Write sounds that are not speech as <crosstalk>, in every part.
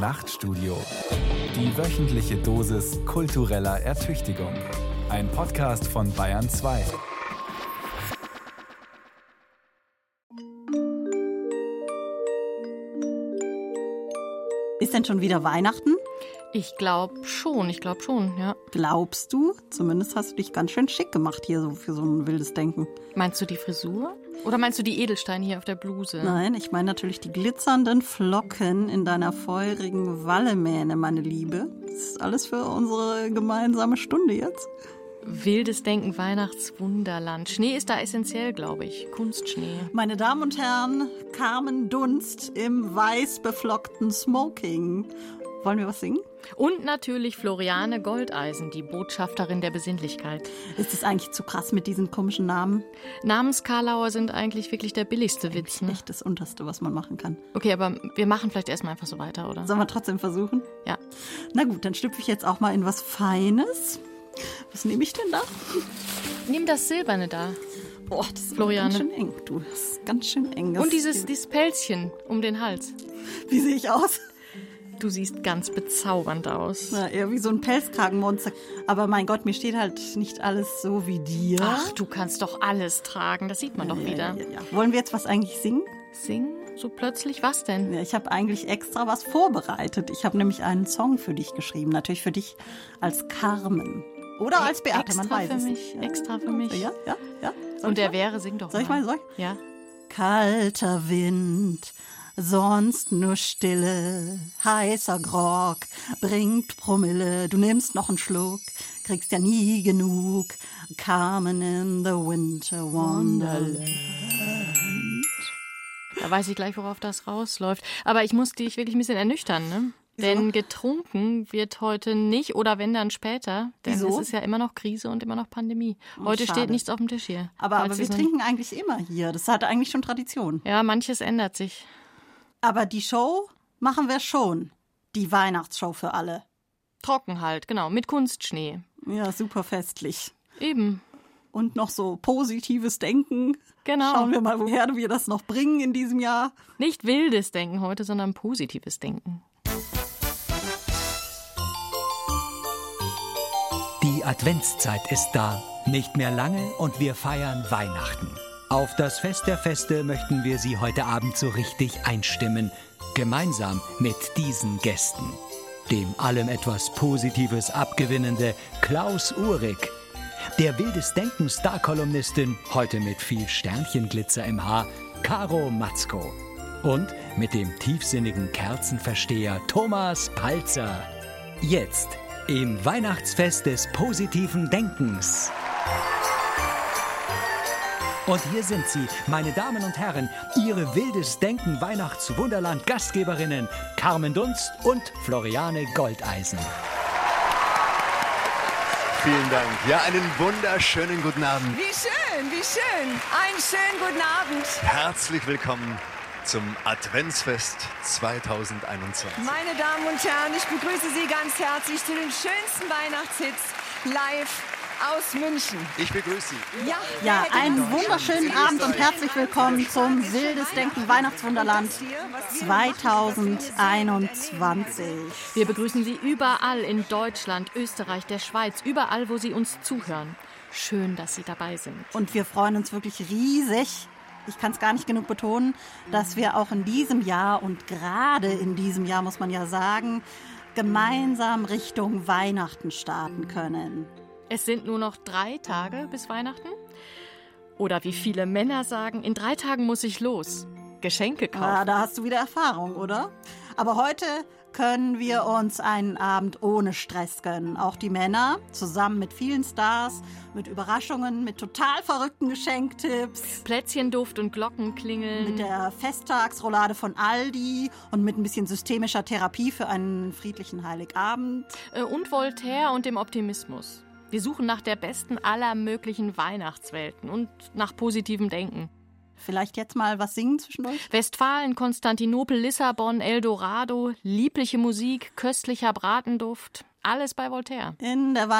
Nachtstudio. Die wöchentliche Dosis kultureller Ertüchtigung. Ein Podcast von Bayern 2. Ist denn schon wieder Weihnachten? Ich glaube schon, ich glaube schon, ja. Glaubst du? Zumindest hast du dich ganz schön schick gemacht hier so für so ein wildes Denken. Meinst du die Frisur? Oder meinst du die Edelsteine hier auf der Bluse? Nein, ich meine natürlich die glitzernden Flocken in deiner feurigen Wallemähne, meine Liebe. Das ist alles für unsere gemeinsame Stunde jetzt. Wildes Denken, Weihnachtswunderland. Schnee ist da essentiell, glaube ich. Kunstschnee. Meine Damen und Herren, Carmen Dunst im weiß beflockten Smoking. Wollen wir was singen? Und natürlich Floriane Goldeisen, die Botschafterin der Besinnlichkeit. Ist es eigentlich zu krass mit diesen komischen Namen? Namenskarlauer sind eigentlich wirklich der billigste Witz. Ne? Echt das Unterste, was man machen kann. Okay, aber wir machen vielleicht erstmal einfach so weiter, oder? Sollen wir trotzdem versuchen? Ja. Na gut, dann schlüpfe ich jetzt auch mal in was Feines. Was nehme ich denn da? Nimm das Silberne da. Boah, das ist Floriane. ganz schön eng, du. Das ist ganz schön eng. Das Und dieses, dieses Pelzchen um den Hals. Wie sehe ich aus? Du siehst ganz bezaubernd aus. Na, eher wie so ein Pelzkragenmonster. Aber mein Gott, mir steht halt nicht alles so wie dir. Ach, du kannst doch alles tragen. Das sieht man doch wieder. Ja, ja. Wollen wir jetzt was eigentlich singen? Singen? So plötzlich? Was denn? Ja, ich habe eigentlich extra was vorbereitet. Ich habe nämlich einen Song für dich geschrieben. Natürlich für dich als Carmen. Oder als Beate, man extra weiß für es mich, nicht. Ja, extra für mich. Ja, ja, ja. Soll Und der mal? wäre, sing doch Soll ich mal, soll ich? Ja. Kalter Wind, sonst nur Stille, heißer Grog, bringt Promille, du nimmst noch einen Schluck, kriegst ja nie genug. Carmen in the Winter Wonderland. Da weiß ich gleich, worauf das rausläuft. Aber ich muss dich wirklich ein bisschen ernüchtern, ne? Denn getrunken wird heute nicht oder wenn dann später. Denn Wieso? Oh, es ist ja immer noch Krise und immer noch Pandemie. Heute schade. steht nichts auf dem Tisch hier. Aber, aber wir trinken eigentlich immer hier. Das hat eigentlich schon Tradition. Ja, manches ändert sich. Aber die Show machen wir schon. Die Weihnachtsshow für alle. Trocken halt, genau. Mit Kunstschnee. Ja, super festlich. Eben. Und noch so positives Denken. Genau. Schauen wir mal, woher wir das noch bringen in diesem Jahr. Nicht wildes Denken heute, sondern positives Denken. Die Adventszeit ist da. Nicht mehr lange und wir feiern Weihnachten. Auf das Fest der Feste möchten wir Sie heute Abend so richtig einstimmen. Gemeinsam mit diesen Gästen. Dem allem etwas Positives abgewinnende Klaus Uhrig. Der wildes Denken Star-Kolumnistin, heute mit viel Sternchenglitzer im Haar, Caro Matzko. Und mit dem tiefsinnigen Kerzenversteher Thomas Palzer. Jetzt im Weihnachtsfest des positiven Denkens. Und hier sind sie, meine Damen und Herren, Ihre wildes Denken Weihnachtswunderland Gastgeberinnen Carmen Dunst und Floriane Goldeisen. Vielen Dank. Ja, einen wunderschönen guten Abend. Wie schön, wie schön. Einen schönen guten Abend. Herzlich willkommen zum Adventsfest 2021. Meine Damen und Herren, ich begrüße Sie ganz herzlich zu den schönsten Weihnachtshits live aus München. Ich begrüße Sie. Ja, Ja, einen wunderschönen Abend und herzlich willkommen zum Wildes Denken Weihnachtswunderland 2021. Wir begrüßen Sie überall in Deutschland, Österreich, der Schweiz, überall, wo Sie uns zuhören. Schön, dass Sie dabei sind. Und wir freuen uns wirklich riesig. Ich kann es gar nicht genug betonen, dass wir auch in diesem Jahr und gerade in diesem Jahr, muss man ja sagen, gemeinsam Richtung Weihnachten starten können. Es sind nur noch drei Tage bis Weihnachten. Oder wie viele Männer sagen, in drei Tagen muss ich los. Geschenke kaufen. Ah, da hast du wieder Erfahrung, oder? Aber heute können wir uns einen Abend ohne Stress gönnen. Auch die Männer, zusammen mit vielen Stars, mit Überraschungen, mit total verrückten Geschenktipps, Plätzchenduft und Glocken klingeln. mit der Festtagsroulade von Aldi und mit ein bisschen systemischer Therapie für einen friedlichen Heiligabend. Äh, und Voltaire und dem Optimismus. Wir suchen nach der besten aller möglichen Weihnachtswelten und nach positivem Denken. Vielleicht jetzt mal was singen zwischendurch? Westfalen, Konstantinopel, Lissabon, Eldorado, liebliche Musik, köstlicher Bratenduft. Alles bei Voltaire. In der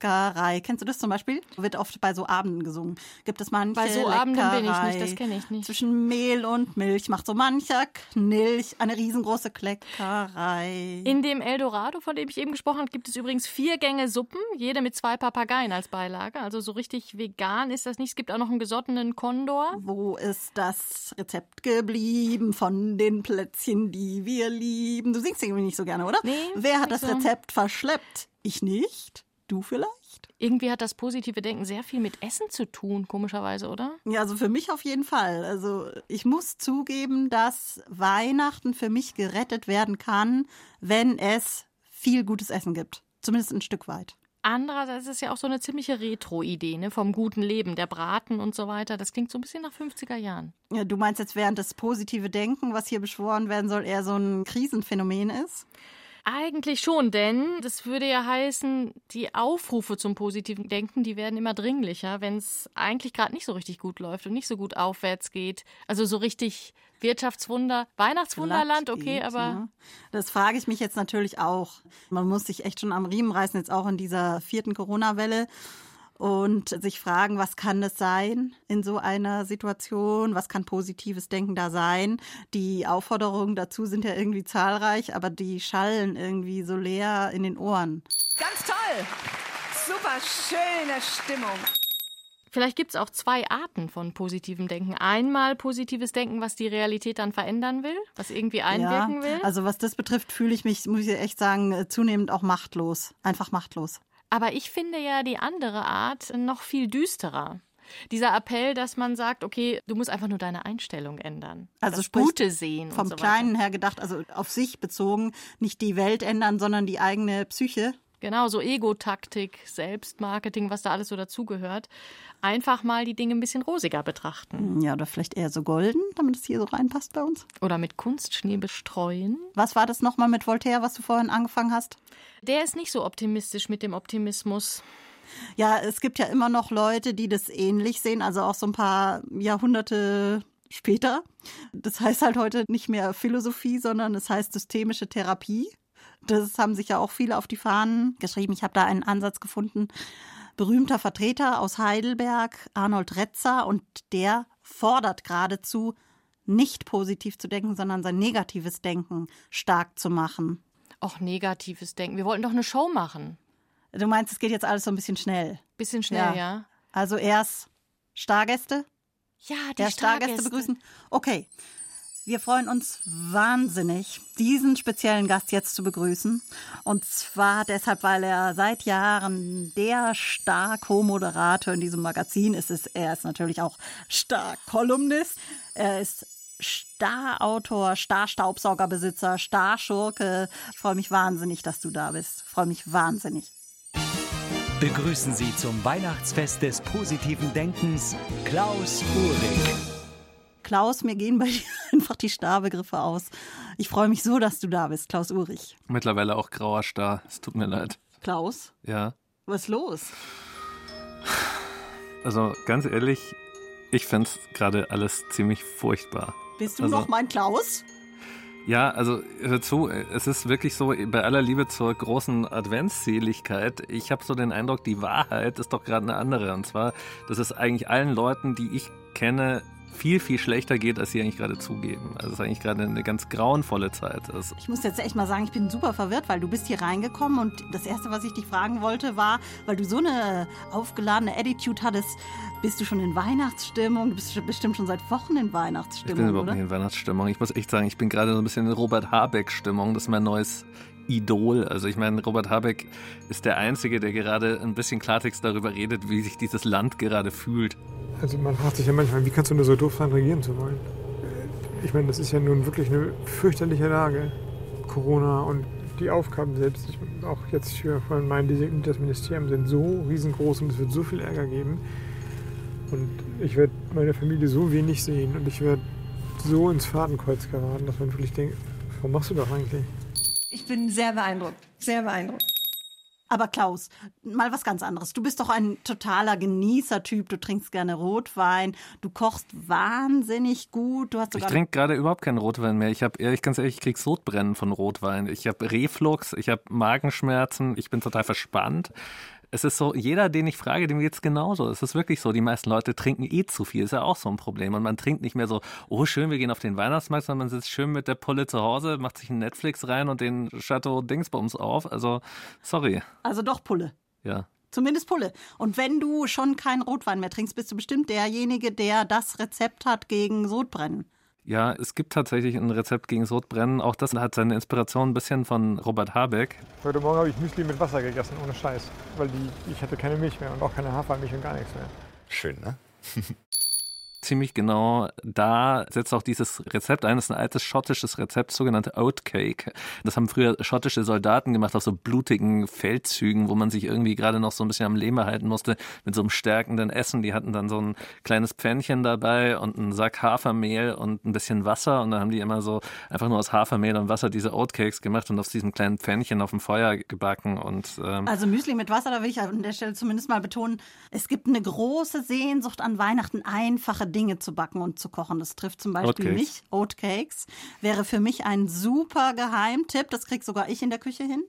Leckerei. Kennst du das zum Beispiel? Wird oft bei so Abenden gesungen. Gibt es manche Bei so Leckerei Abenden bin ich nicht, das kenne ich nicht. Zwischen Mehl und Milch macht so mancher Knilch eine riesengroße Kleckerei. In dem Eldorado, von dem ich eben gesprochen habe, gibt es übrigens vier Gänge Suppen, jede mit zwei Papageien als Beilage. Also so richtig vegan ist das nicht. Es gibt auch noch einen gesottenen Kondor. Wo ist das Rezept geblieben von den Plätzchen, die wir lieben? Du singst irgendwie nicht so gerne, oder? Nee, Wer hat das so. Rezept verschleppt? Ich nicht? Du vielleicht? Irgendwie hat das positive Denken sehr viel mit Essen zu tun, komischerweise, oder? Ja, also für mich auf jeden Fall. Also ich muss zugeben, dass Weihnachten für mich gerettet werden kann, wenn es viel gutes Essen gibt. Zumindest ein Stück weit. Andererseits ist es ja auch so eine ziemliche Retro-Idee, ne? Vom guten Leben, der Braten und so weiter. Das klingt so ein bisschen nach 50er Jahren. Ja, du meinst jetzt, während das positive Denken, was hier beschworen werden soll, eher so ein Krisenphänomen ist? Eigentlich schon, denn das würde ja heißen, die Aufrufe zum positiven Denken, die werden immer dringlicher, wenn es eigentlich gerade nicht so richtig gut läuft und nicht so gut aufwärts geht. Also so richtig Wirtschaftswunder, Weihnachtswunderland, okay, geht, aber ne? Das frage ich mich jetzt natürlich auch. Man muss sich echt schon am Riemen reißen, jetzt auch in dieser vierten Corona-Welle. Und sich fragen, was kann es sein in so einer Situation? Was kann positives Denken da sein? Die Aufforderungen dazu sind ja irgendwie zahlreich, aber die schallen irgendwie so leer in den Ohren. Ganz toll. Super schöne Stimmung. vielleicht gibt es auch zwei Arten von positivem Denken. Einmal positives Denken, was die Realität dann verändern will, was irgendwie einwirken will. Also was das betrifft, fühle ich mich, muss ich echt sagen, zunehmend auch machtlos. Einfach machtlos. Aber ich finde ja die andere Art noch viel düsterer. Dieser Appell, dass man sagt, okay, du musst einfach nur deine Einstellung ändern. Also das sprich, Gute sehen. Vom so Kleinen her gedacht, also auf sich bezogen, nicht die Welt ändern, sondern die eigene Psyche. Genau, so Ego-Taktik, Selbstmarketing, was da alles so dazugehört. Einfach mal die Dinge ein bisschen rosiger betrachten. Ja, oder vielleicht eher so golden, damit es hier so reinpasst bei uns. Oder mit Kunstschnee bestreuen. Was war das nochmal mit Voltaire, was du vorhin angefangen hast? Der ist nicht so optimistisch mit dem Optimismus. Ja, es gibt ja immer noch Leute, die das ähnlich sehen, also auch so ein paar Jahrhunderte später. Das heißt halt heute nicht mehr Philosophie, sondern es heißt systemische Therapie. Das haben sich ja auch viele auf die Fahnen geschrieben. Ich habe da einen Ansatz gefunden. Berühmter Vertreter aus Heidelberg, Arnold Retzer, und der fordert geradezu, nicht positiv zu denken, sondern sein negatives Denken stark zu machen. Auch negatives Denken. Wir wollten doch eine Show machen. Du meinst, es geht jetzt alles so ein bisschen schnell. Bisschen schnell, ja. Also erst Stargäste, Ja, die der Stargäste begrüßen. Okay. Wir freuen uns wahnsinnig, diesen speziellen Gast jetzt zu begrüßen. Und zwar deshalb, weil er seit Jahren der Star-Co-Moderator in diesem Magazin ist. Er ist natürlich auch Star-Kolumnist. Er ist Star-Autor, Star-Staubsaugerbesitzer, Star-Schurke. Ich freue mich wahnsinnig, dass du da bist. Ich freue mich wahnsinnig. Begrüßen Sie zum Weihnachtsfest des positiven Denkens Klaus Uhrig. Klaus, mir gehen bei <laughs> dir einfach die Starbegriffe aus. Ich freue mich so, dass du da bist, Klaus Ulrich. Mittlerweile auch grauer Star. Es tut mir leid. Klaus, Ja. was ist los? Also ganz ehrlich, ich find's gerade alles ziemlich furchtbar. Bist du Also- noch mein Klaus? Ja, also hör zu, es ist wirklich so, bei aller Liebe zur großen Adventsseligkeit, ich habe so den Eindruck, die Wahrheit ist doch gerade eine andere. Und zwar, dass es eigentlich allen Leuten, die ich kenne, viel, viel schlechter geht, als sie eigentlich gerade zugeben. Also es ist eigentlich gerade eine ganz grauenvolle Zeit. Also, Ich muss jetzt echt mal sagen, ich bin super verwirrt, weil du bist hier reingekommen und das Erste, was ich dich fragen wollte, war, weil du so eine aufgeladene Attitude hattest, bist du schon in Weihnachtsstimmung? Du bist bestimmt schon seit Wochen in ich bin Weihnachtsstimmung, überhaupt oder? nicht in Weihnachtsstimmung. Ich muss echt sagen, ich bin gerade so ein bisschen in Robert Habeck-Stimmung. Das ist mein neues Idol. Also ich meine, Robert Habeck ist der Einzige, der gerade ein bisschen Klartext darüber redet, wie sich dieses Land gerade fühlt. Also man fragt sich ja manchmal, wie kannst du nur so doof sein, regieren zu wollen? Äh, Ich meine, das ist ja nun wirklich eine fürchterliche Lage. Corona und die Aufgaben selbst, ich, auch jetzt für von meinen, das Ministerium sind so riesengroß und es wird so viel Ärger geben. Und ich werde meine Familie so wenig sehen und ich werde so ins Fadenkreuz geraten, dass man wirklich denkt, warum machst du das eigentlich? Ich bin sehr beeindruckt. Sehr beeindruckt. Aber Klaus, mal was ganz anderes. Du bist doch ein totaler Genießertyp. Du trinkst gerne Rotwein. Du kochst wahnsinnig gut. Du hast Ich sogar trinke gerade überhaupt keinen Rotwein mehr. Ich habe ehrlich, ganz ehrlich, ich krieg Sodbrennen von Rotwein. Ich habe Reflux, ich habe Magenschmerzen, ich bin total verspannt. Es ist so, jeder, den ich frage, dem geht's genauso. Es ist wirklich so, die meisten Leute trinken eh zu viel, ist ja auch so ein Problem. Und man trinkt nicht mehr so, oh schön, wir gehen auf den Weihnachtsmarkt, sondern man sitzt schön mit der Pulle zu Hause, macht sich ein Netflix rein und den Chateau Dingsbums auf. Also, sorry. Also doch Pulle. Ja. Zumindest Pulle. Und wenn du schon keinen Rotwein mehr trinkst, bist du bestimmt derjenige, der das Rezept hat gegen Sodbrennen. Ja, es gibt tatsächlich ein Rezept gegen Sodbrennen. Auch das hat seine Inspiration ein bisschen von Robert Habeck. Heute Morgen habe ich Müsli mit Wasser gegessen, ohne Scheiß. Weil die, ich hatte keine Milch mehr und auch keine Hafermilch und gar nichts mehr. Schön, ne? <laughs> ziemlich genau da setzt auch dieses Rezept ein. Das ist ein altes schottisches Rezept, sogenannte Oatcake. Das haben früher schottische Soldaten gemacht auf so blutigen Feldzügen, wo man sich irgendwie gerade noch so ein bisschen am Leben halten musste mit so einem stärkenden Essen. Die hatten dann so ein kleines Pfännchen dabei und einen Sack Hafermehl und ein bisschen Wasser und dann haben die immer so einfach nur aus Hafermehl und Wasser diese Oatcakes gemacht und aus diesem kleinen Pfännchen auf dem Feuer gebacken und ähm also Müsli mit Wasser, da will ich an der Stelle zumindest mal betonen, es gibt eine große Sehnsucht an Weihnachten, einfache Dinge zu backen und zu kochen. Das trifft zum Beispiel Oatcakes. mich. Oatcakes wäre für mich ein super Geheimtipp. Das krieg sogar ich in der Küche hin.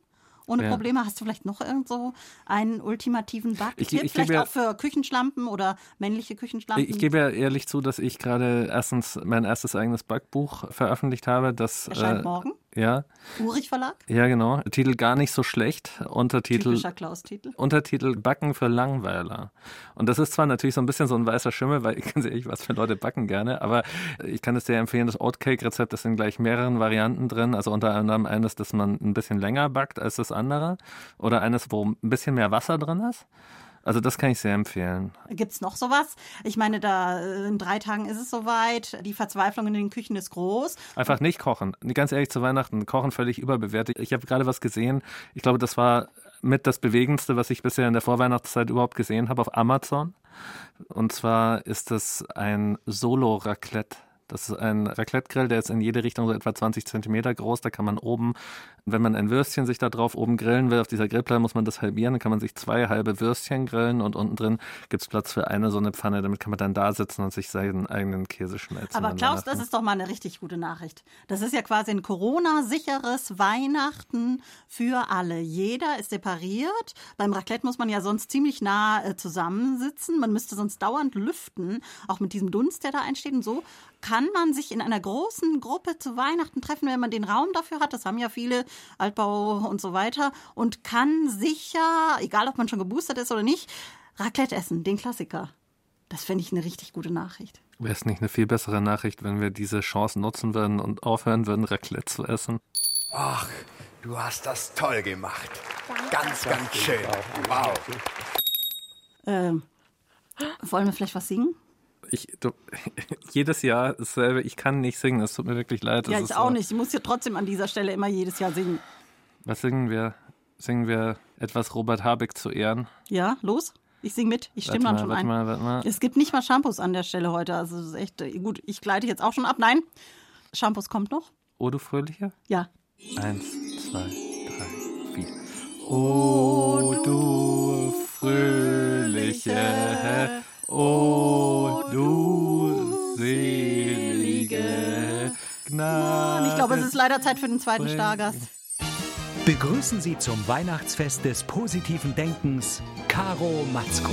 Ohne Ja. Probleme. Hast du vielleicht noch irgend so einen ultimativen Backtipp? Ich- ich vielleicht ja- auch für Küchenschlampen oder männliche Küchenschlampen? Ich, ich gebe ja ehrlich zu, dass ich gerade erstens mein erstes eigenes Backbuch veröffentlicht habe. Das Erscheint äh, morgen. Ja, Urich Verlag. ja genau. Titel gar nicht so schlecht. Untertitel Typischer Klaus-Titel. Untertitel Backen für Langweiler. Und das ist zwar natürlich so ein bisschen so ein weißer Schimmel, weil <laughs> ganz ehrlich, was für Leute backen gerne, aber ich kann es dir empfehlen, das Oatcake-Rezept ist in gleich mehreren Varianten drin. Also unter anderem eines, das man ein bisschen länger backt als das andere. Oder eines, wo ein bisschen mehr Wasser drin ist. Also das kann ich sehr empfehlen. Gibt's noch sowas? Ich meine, da äh, in drei Tagen ist es soweit. Die Verzweiflung in den Küchen ist groß. Einfach nicht kochen. Ganz ehrlich, zu Weihnachten kochen völlig überbewertet. Ich habe gerade was gesehen. Ich glaube, das war mit das Bewegendste, was ich bisher in der Vorweihnachtszeit überhaupt gesehen habe auf Amazon. Und zwar ist das ein Solo-Raclette. Das ist ein Raclette-Grill, der ist in jede Richtung so etwa 20 Zentimeter groß. Da kann man oben, wenn man ein Würstchen sich da drauf oben grillen will, auf dieser Grillplatte muss man das halbieren. Dann kann man sich zwei halbe Würstchen grillen und unten drin gibt's Platz für eine so eine Pfanne. Damit kann man dann da sitzen und sich seinen eigenen Käse schmelzen. Aber Klaus, das ist doch mal eine richtig gute Nachricht. Das ist ja quasi ein Corona-sicheres Weihnachten für alle. Jeder ist separiert. Beim Raclette muss man ja sonst ziemlich nah äh, zusammensitzen. Man müsste sonst dauernd lüften, auch mit diesem Dunst, der da entsteht. Und so kann man sich in einer großen Gruppe zu Weihnachten treffen, wenn man den Raum dafür hat. Das haben ja viele Altbau und so weiter. Und kann sicher, egal ob man schon geboostert ist oder nicht, Raclette essen, den Klassiker. Das fände ich eine richtig gute Nachricht. Wäre es nicht eine viel bessere Nachricht, wenn wir diese Chance nutzen würden und aufhören würden, Raclette zu essen? Ach, du hast das toll gemacht. Ganz, ganz schön. Wow. Ähm, wollen wir vielleicht was singen? Ich, du, <laughs> jedes Jahr dasselbe. Ich kann nicht singen. Es tut mir wirklich leid. ja, Das ich auch so. nicht. Ich muss ja trotzdem an dieser Stelle immer jedes Jahr singen. Was singen wir? Singen wir etwas Robert Habeck zu Ehren? Ja, los? Ich sing mit. Ich stimme Warte dann mal, schon warte ein. mal, warte mal. Es gibt nicht mal Shampoos an der Stelle heute. Also das ist echt äh, gut. Ich gleite jetzt auch schon ab. Nein, Shampoos kommt noch. Oh, du Fröhliche? Ja. Eins, zwei, drei, vier. Oh, du Fröhliche, oh, Gnade. Ich glaube, es ist leider Zeit für den zweiten Stargast. Begrüßen Sie zum Weihnachtsfest des positiven Denkens Caro Matzko.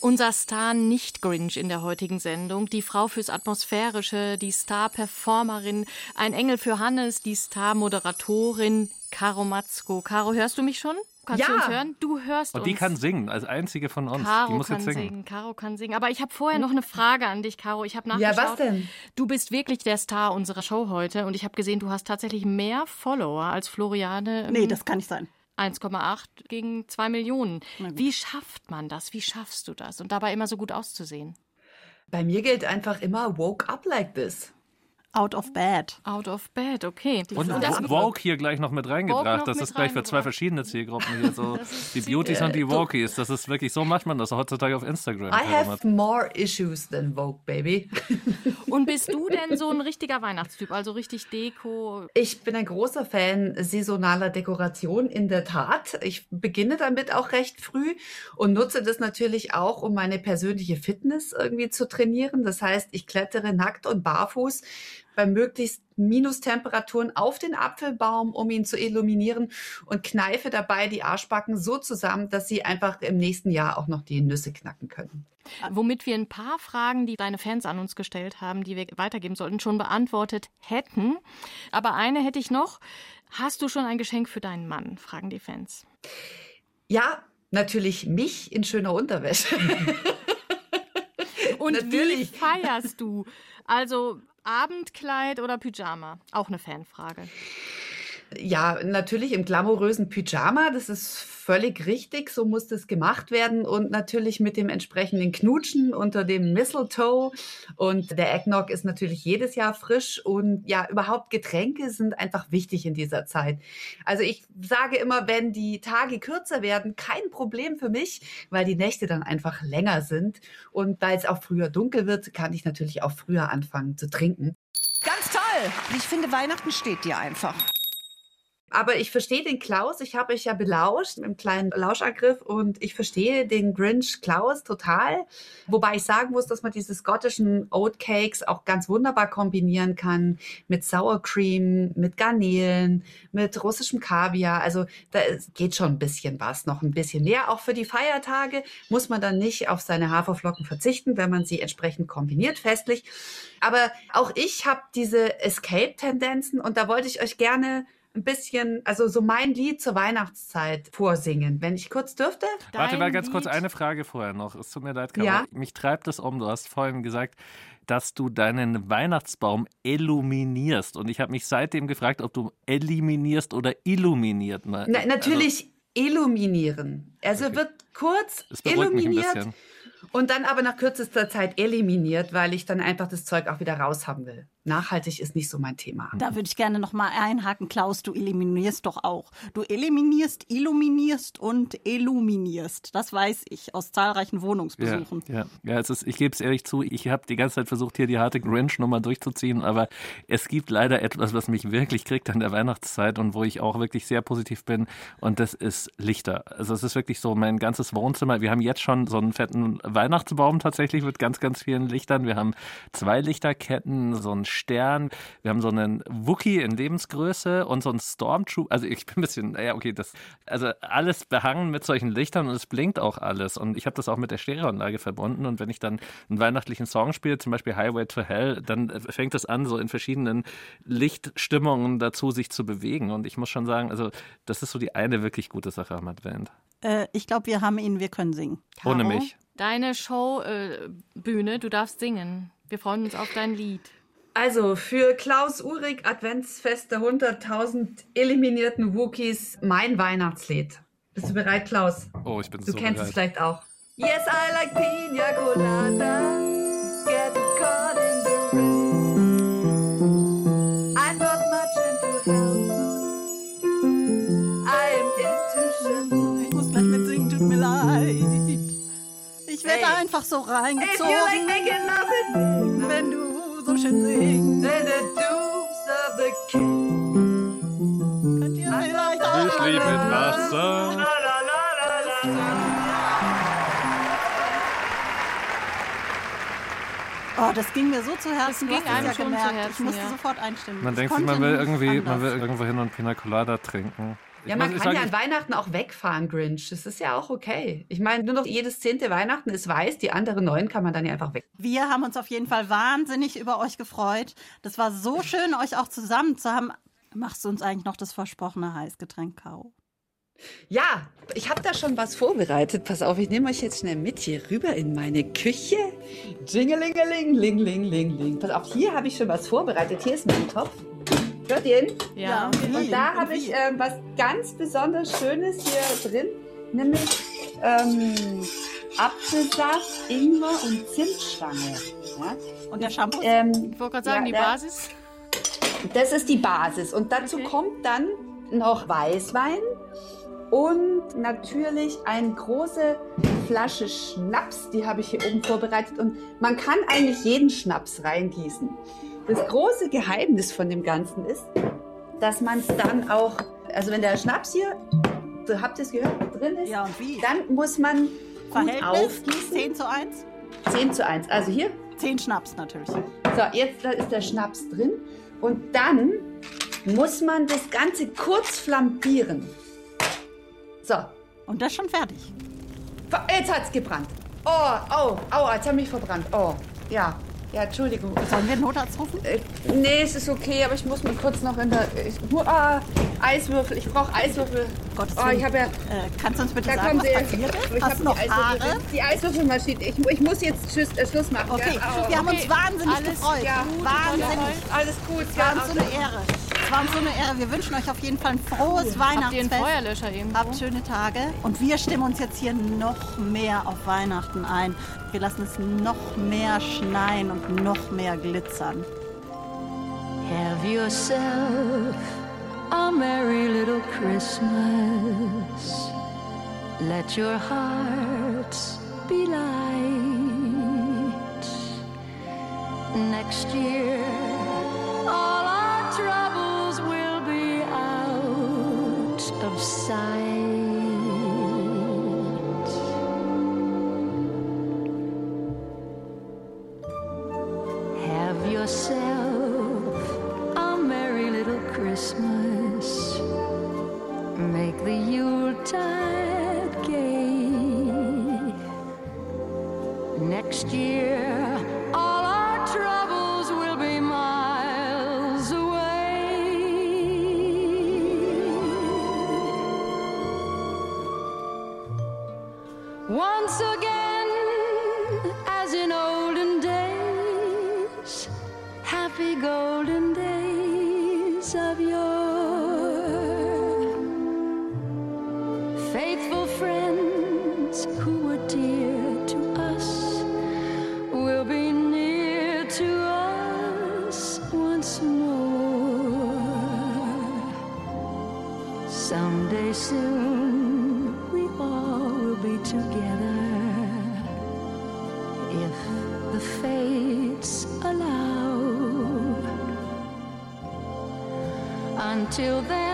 Unser Star-Nicht-Grinch in der heutigen Sendung, die Frau fürs Atmosphärische, die Star-Performerin, ein Engel für Hannes, die Star-Moderatorin, Caro Matzko. Caro, hörst du mich schon? Kannst du Ja. uns hören? Du hörst Und uns. die kann singen, als einzige von uns. die Caro muss kann jetzt singen. singen. Caro kann singen. Aber ich habe vorher noch eine Frage an dich, Caro. Ich habe Ja, nachgeschaut. was denn? Du bist wirklich der Star unserer Show heute und ich habe gesehen, du hast tatsächlich mehr Follower als Floriane. Nee, das kann nicht sein. 1,8 gegen 2 Millionen. Wie schafft man das? Wie schaffst du das? Und dabei immer so gut auszusehen? Bei mir gilt einfach immer woke up like this. Out of bed. Out of bed, okay. Und das- Vogue hier gleich noch mit Vogue reingebracht. noch das mit ist gleich für zwei verschiedene Zielgruppen hier. So <laughs> die Beauties und die äh, Wokies. Das ist wirklich, so macht man das heutzutage auf Instagram. I have more issues than woke, baby. <laughs> Und bist du denn so ein richtiger Weihnachtstyp? Also richtig Deko? Ich bin ein großer Fan saisonaler Dekoration, in der Tat. Ich beginne damit auch recht früh und nutze das natürlich auch, um meine persönliche Fitness irgendwie zu trainieren. Das heißt, ich klettere nackt und barfuß bei möglichst Minustemperaturen auf den Apfelbaum, um ihn zu illuminieren und kneife dabei die Arschbacken so zusammen, dass sie einfach im nächsten Jahr auch noch die Nüsse knacken können. Womit wir ein paar Fragen, die deine Fans an uns gestellt haben, die wir weitergeben sollten, schon beantwortet hätten. Aber eine hätte ich noch. Hast du schon ein Geschenk für deinen Mann? Fragen die Fans. Ja, natürlich mich in schöner Unterwäsche. Und <laughs> Natürlich. wie feierst du? Also Abendkleid oder Pyjama? Auch eine Fanfrage. Ja, natürlich im glamourösen Pyjama, das ist völlig richtig, so muss das gemacht werden und natürlich mit dem entsprechenden Knutschen unter dem Mistletoe und der Eggnog ist natürlich jedes Jahr frisch und ja, überhaupt Getränke sind einfach wichtig in dieser Zeit. Also ich sage immer, wenn die Tage kürzer werden, kein Problem für mich, weil die Nächte dann einfach länger sind und da es auch früher dunkel wird, kann ich natürlich auch früher anfangen zu trinken. Ganz toll. Ich finde, Weihnachten steht dir einfach. Aber ich verstehe den Klaus, ich habe euch ja belauscht im kleinen Lauschangriff und ich verstehe den Grinch Klaus total. Wobei ich sagen muss, dass man diese schottischen Oatcakes auch ganz wunderbar kombinieren kann mit Sour Cream, mit Garnelen, mit russischem Kaviar. Also da geht schon ein bisschen was, noch ein bisschen mehr. Auch für die Feiertage muss man dann nicht auf seine Haferflocken verzichten, wenn man sie entsprechend kombiniert festlich. Aber auch ich habe diese Escape-Tendenzen und da wollte ich euch gerne ein bisschen, also so mein Lied zur Weihnachtszeit vorsingen, wenn ich kurz dürfte. Warte mal Dein ganz kurz Lied. eine Frage vorher noch. Es tut mir leid, Caro. Ja? Mich treibt es um. Du hast vorhin gesagt, dass du deinen Weihnachtsbaum illuminierst. Und ich habe mich seitdem gefragt, ob du eliminierst oder illuminiert. Na, natürlich illuminieren. Also Okay. wird kurz Also, illuminiert und dann aber nach kürzester Zeit eliminiert, weil ich dann einfach das Zeug auch wieder raushaben will. Nachhaltig ist nicht so mein Thema. Da würde ich gerne noch mal einhaken. Klaus, du eliminierst doch auch. Du eliminierst, illuminierst und illuminierst. Das weiß ich aus zahlreichen Wohnungsbesuchen. Ja, ja. ja es ist, ich gebe es ehrlich zu, ich habe die ganze Zeit versucht, hier die harte Grinch-Nummer durchzuziehen, aber es gibt leider etwas, was mich wirklich kriegt an der Weihnachtszeit und wo ich auch wirklich sehr positiv bin und das ist Lichter. Also es ist wirklich so mein ganzes Wohnzimmer. Wir haben jetzt schon so einen fetten Weihnachtsbaum tatsächlich mit ganz, ganz vielen Lichtern. Wir haben zwei Lichterketten, so einen Stern, wir haben so einen Wookie in Lebensgröße und so einen Stormtroop. Also ich bin ein bisschen, naja, okay, das, also alles behangen mit solchen Lichtern und es blinkt auch alles. Und ich habe das auch mit der Stereoanlage verbunden. Und wenn ich dann einen weihnachtlichen Song spiele, zum Beispiel Highway to Hell, dann fängt es an, so in verschiedenen Lichtstimmungen dazu sich zu bewegen. Und ich muss schon sagen, also das ist so die eine wirklich gute Sache am Advent. Äh, ich glaube, wir haben ihn, wir können singen. Ohne mich. Deine Showbühne, äh, du darfst singen. Wir freuen uns auf dein Lied. Also für Klaus Uhrig Adventsfest der 100.000 eliminierten Wookies mein Weihnachtslied. Bist du bereit, Klaus? Oh, ich bin Du so kennst es bereit. vielleicht auch. Yes, I like pina colada. Get caught in the rain. I'm not much into health. I am into. Ich muss gleich mitsingen, tut mir leid. Ich werde Hey. einfach so If you like reingezogen, making love with me, wenn du so schön singst. then the dupes of the king. Könnt ihr vielleicht auch Ich liebe mit Wasser. La, la, la, la, la. Oh, das ging mir so zu Herzen. Das du ging einem ja schon zu gemerkt. Herzen, ich musste ja. sofort einstimmen. Man Ich denkt sich, man will irgendwie, man anders. will irgendwo hin und Pina Colada trinken. Ja, man kann sag, ja an Weihnachten auch wegfahren, Grinch. Das ist ja auch okay. Ich meine, nur noch jedes zehnte Weihnachten ist weiß, die anderen neun kann man dann ja einfach weg. Wir haben uns auf jeden Fall wahnsinnig über euch gefreut. Das war so schön, euch auch zusammen zu haben. Machst du uns eigentlich noch das versprochene Heißgetränk, Kau? Ja, ich habe da schon was vorbereitet. Pass auf, ich nehme euch jetzt schnell mit hier rüber in meine Küche. Jingelingeling, ling, ling, ling, ling. Pass auf, hier habe ich schon was vorbereitet. Hier ist mein Topf. Hört ihr ihn? Ja. Und da habe ich ähm, was ganz besonders Schönes hier drin, nämlich ähm, Apfelsaft, Ingwer und Zimtstange. Ja? Und der Shampoo? Ähm, Ich wollte gerade sagen, Ja, die. Basis. das ist die Basis. Und dazu Okay. kommt dann noch Weißwein und natürlich eine große Flasche Schnaps. Die habe ich hier oben vorbereitet. Und man kann eigentlich jeden Schnaps reingießen. Das große Geheimnis von dem Ganzen ist, dass man es dann auch, also wenn der Schnaps hier, so habt ihr es gehört, drin ist, Ja, und wie? dann muss man gut Verhältnis? aufgießen. 10 zu 1? 10 zu 1. Also hier, 10 Schnaps natürlich. So, jetzt da ist der Schnaps drin. Und dann muss man das Ganze kurz flambieren. So. Und das ist schon fertig. Jetzt hat's gebrannt. Oh, oh, oh, jetzt hat mich verbrannt. Oh, ja. Ja, Entschuldigung. Sollen wir einen Notarzt rufen? Äh, nee, es ist okay, aber ich muss mal kurz noch in der. Ich, ah, Eiswürfel, ich brauche Eiswürfel. Gottes oh, ich habe ja. Äh, kannst du uns bitte da sagen, was die, passiert ist? Ich habe noch die Eiswürfel. Haare? Die Eiswürfelmaschine. Ich, ich muss jetzt Schluss, äh, Schluss machen. Okay, ja? wir haben uns wahnsinnig alles, gefreut. Ja, wahnsinnig. Alles gut. Es war uns so eine Ehre. Es war uns so eine Ehre. Wir wünschen euch auf jeden Fall ein frohes Weihnachtsfest. Habt ihr einen Feuerlöscher irgendwo? Habt schöne Tage. Und wir stimmen uns jetzt hier noch mehr auf Weihnachten ein. Wir lassen es noch mehr schneien und noch mehr glitzern. Have yourself a merry little Christmas. Let your hearts be light. Next year, of sight. Soon we all will be together if the fates allow. Until then,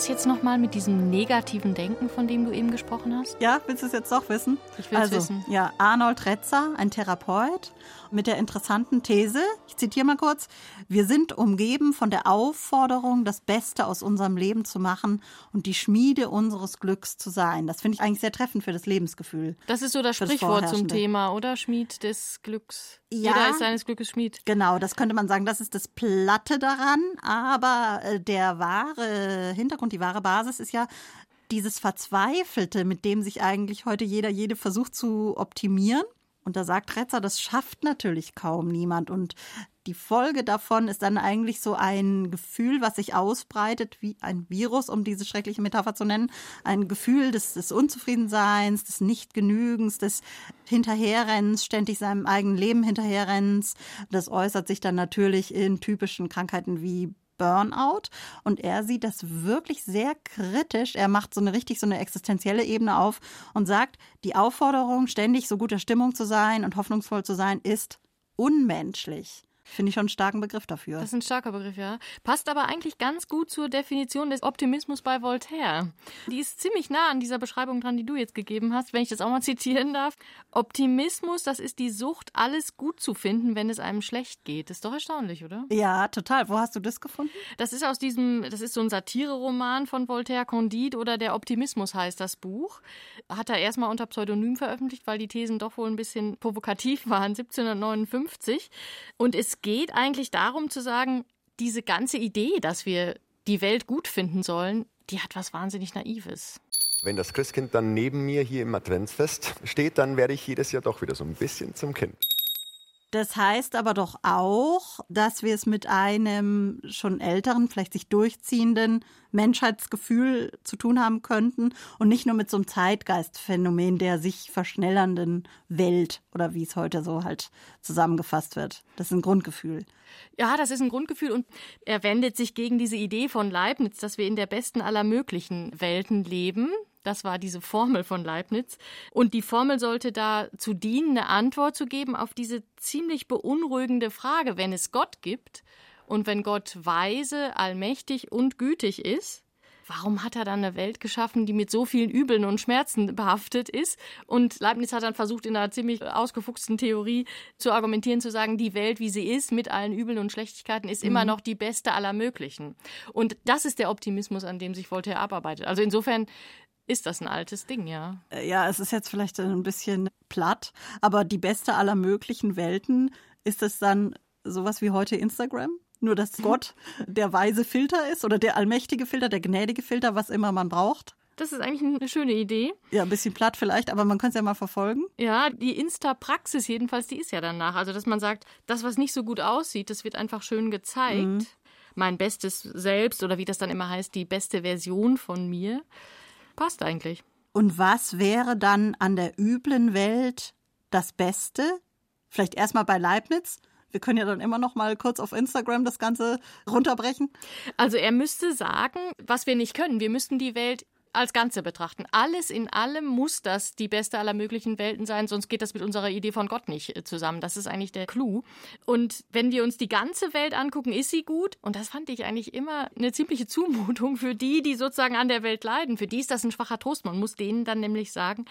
das jetzt nochmal mit diesem negativen Denken, von dem du eben gesprochen hast? Ja, willst du es jetzt doch wissen? Ich will's also, wissen. Ja, Arnold Retzer, ein Therapeut, mit der interessanten These, ich zitiere mal kurz, wir sind umgeben von der Aufforderung, das Beste aus unserem Leben zu machen und die Schmiede unseres Glücks zu sein. Das finde ich eigentlich sehr treffend für das Lebensgefühl. Das ist so das Für das Sprichwort zum. Thema, oder? Schmied des Glücks. Ja. Jeder ist seines Glückes Schmied. Genau, das könnte man sagen, das ist das Platte daran, aber äh, der wahre Hintergrund, die wahre Basis ist ja dieses Verzweifelte, mit dem sich eigentlich heute jeder, jede versucht zu optimieren. Und da sagt Retzer, das schafft natürlich kaum niemand. Und die Folge davon ist dann eigentlich so ein Gefühl, was sich ausbreitet, wie ein Virus, um diese schreckliche Metapher zu nennen. Ein Gefühl des, des Unzufriedenseins, des Nichtgenügens, des Hinterherrennens, ständig seinem eigenen Leben hinterherrennens. Das äußert sich dann natürlich in typischen Krankheiten wie Burnout und er sieht das wirklich sehr kritisch. Er macht so eine richtig so eine existenzielle Ebene auf und sagt, die Aufforderung, ständig so guter Stimmung zu sein und hoffnungsvoll zu sein, ist unmenschlich. Finde ich schon einen starken Begriff dafür. Das ist ein starker Begriff, ja. Passt aber eigentlich ganz gut zur Definition des Optimismus bei Voltaire. Die ist ziemlich nah an dieser Beschreibung dran, die du jetzt gegeben hast, wenn ich das auch mal <laughs> zitieren darf. Optimismus, das ist die Sucht, alles gut zu finden, wenn es einem schlecht geht. ist doch erstaunlich, oder? ja, total. Wo hast du das gefunden? Das ist aus diesem, das ist so ein Satireroman von Voltaire, Candide oder Der Optimismus heißt das Buch. Hat er erstmal unter Pseudonym veröffentlicht, weil die Thesen doch wohl ein bisschen provokativ waren, <laughs> 1759. Und es geht eigentlich darum zu sagen, diese ganze Idee, dass wir die Welt gut finden sollen, die hat was wahnsinnig Naives. Wenn das Christkind dann neben mir hier im Adventsfest steht, dann werde ich jedes Jahr doch wieder so ein bisschen zum Kind. Das heißt aber doch auch, dass wir es mit einem schon älteren, vielleicht sich durchziehenden Menschheitsgefühl zu tun haben könnten und nicht nur mit so einem Zeitgeistphänomen der sich verschnellernden Welt oder wie es heute so halt zusammengefasst wird. Das ist ein Grundgefühl. Ja, das ist ein Grundgefühl und er wendet sich gegen diese Idee von Leibniz, dass wir in der besten aller möglichen Welten leben. Das war diese Formel von Leibniz. Und die Formel sollte dazu dienen, eine Antwort zu geben auf diese ziemlich beunruhigende Frage, wenn es Gott gibt und wenn Gott weise, allmächtig und gütig ist, warum hat er dann eine Welt geschaffen, die mit so vielen Übeln und Schmerzen behaftet ist? Und Leibniz hat dann versucht, in einer ziemlich ausgefuchsten Theorie zu argumentieren, zu sagen, die Welt, wie sie ist, mit allen Übeln und Schlechtigkeiten, ist immer Mhm. noch die beste aller möglichen. Und das ist der Optimismus, an dem sich Voltaire abarbeitet. Also insofern ist das ein altes Ding, ja. Äh, Ja, es ist jetzt vielleicht ein bisschen platt, aber die beste aller möglichen Welten, ist es dann sowas wie heute Instagram? Nur, dass <laughs> Gott der weise Filter ist oder der allmächtige Filter, der gnädige Filter, was immer man braucht? Das ist eigentlich eine schöne Idee. Ja, ein bisschen platt vielleicht, aber man kann es ja mal verfolgen. Ja, die Insta-Praxis jedenfalls, die ist ja danach. Also, dass man sagt, das, was nicht so gut aussieht, das wird einfach schön gezeigt. Mhm. Mein bestes Selbst oder wie das dann immer heißt, die beste Version von mir. Passt eigentlich. Und was wäre dann an der üblen Welt das Beste? Vielleicht erstmal bei Leibniz. Wir können ja dann immer noch mal kurz auf Instagram das Ganze runterbrechen. Also, er müsste sagen, was wir nicht können. Wir müssten die Welt als Ganze betrachten. Alles in allem muss das die beste aller möglichen Welten sein, sonst geht das mit unserer Idee von Gott nicht äh, zusammen. Das ist eigentlich der Clou. Und wenn wir uns die ganze Welt angucken, ist sie gut. Und das fand ich eigentlich immer eine ziemliche Zumutung für die, die sozusagen an der Welt leiden. Für die ist das ein schwacher Trost. Man muss denen dann nämlich sagen,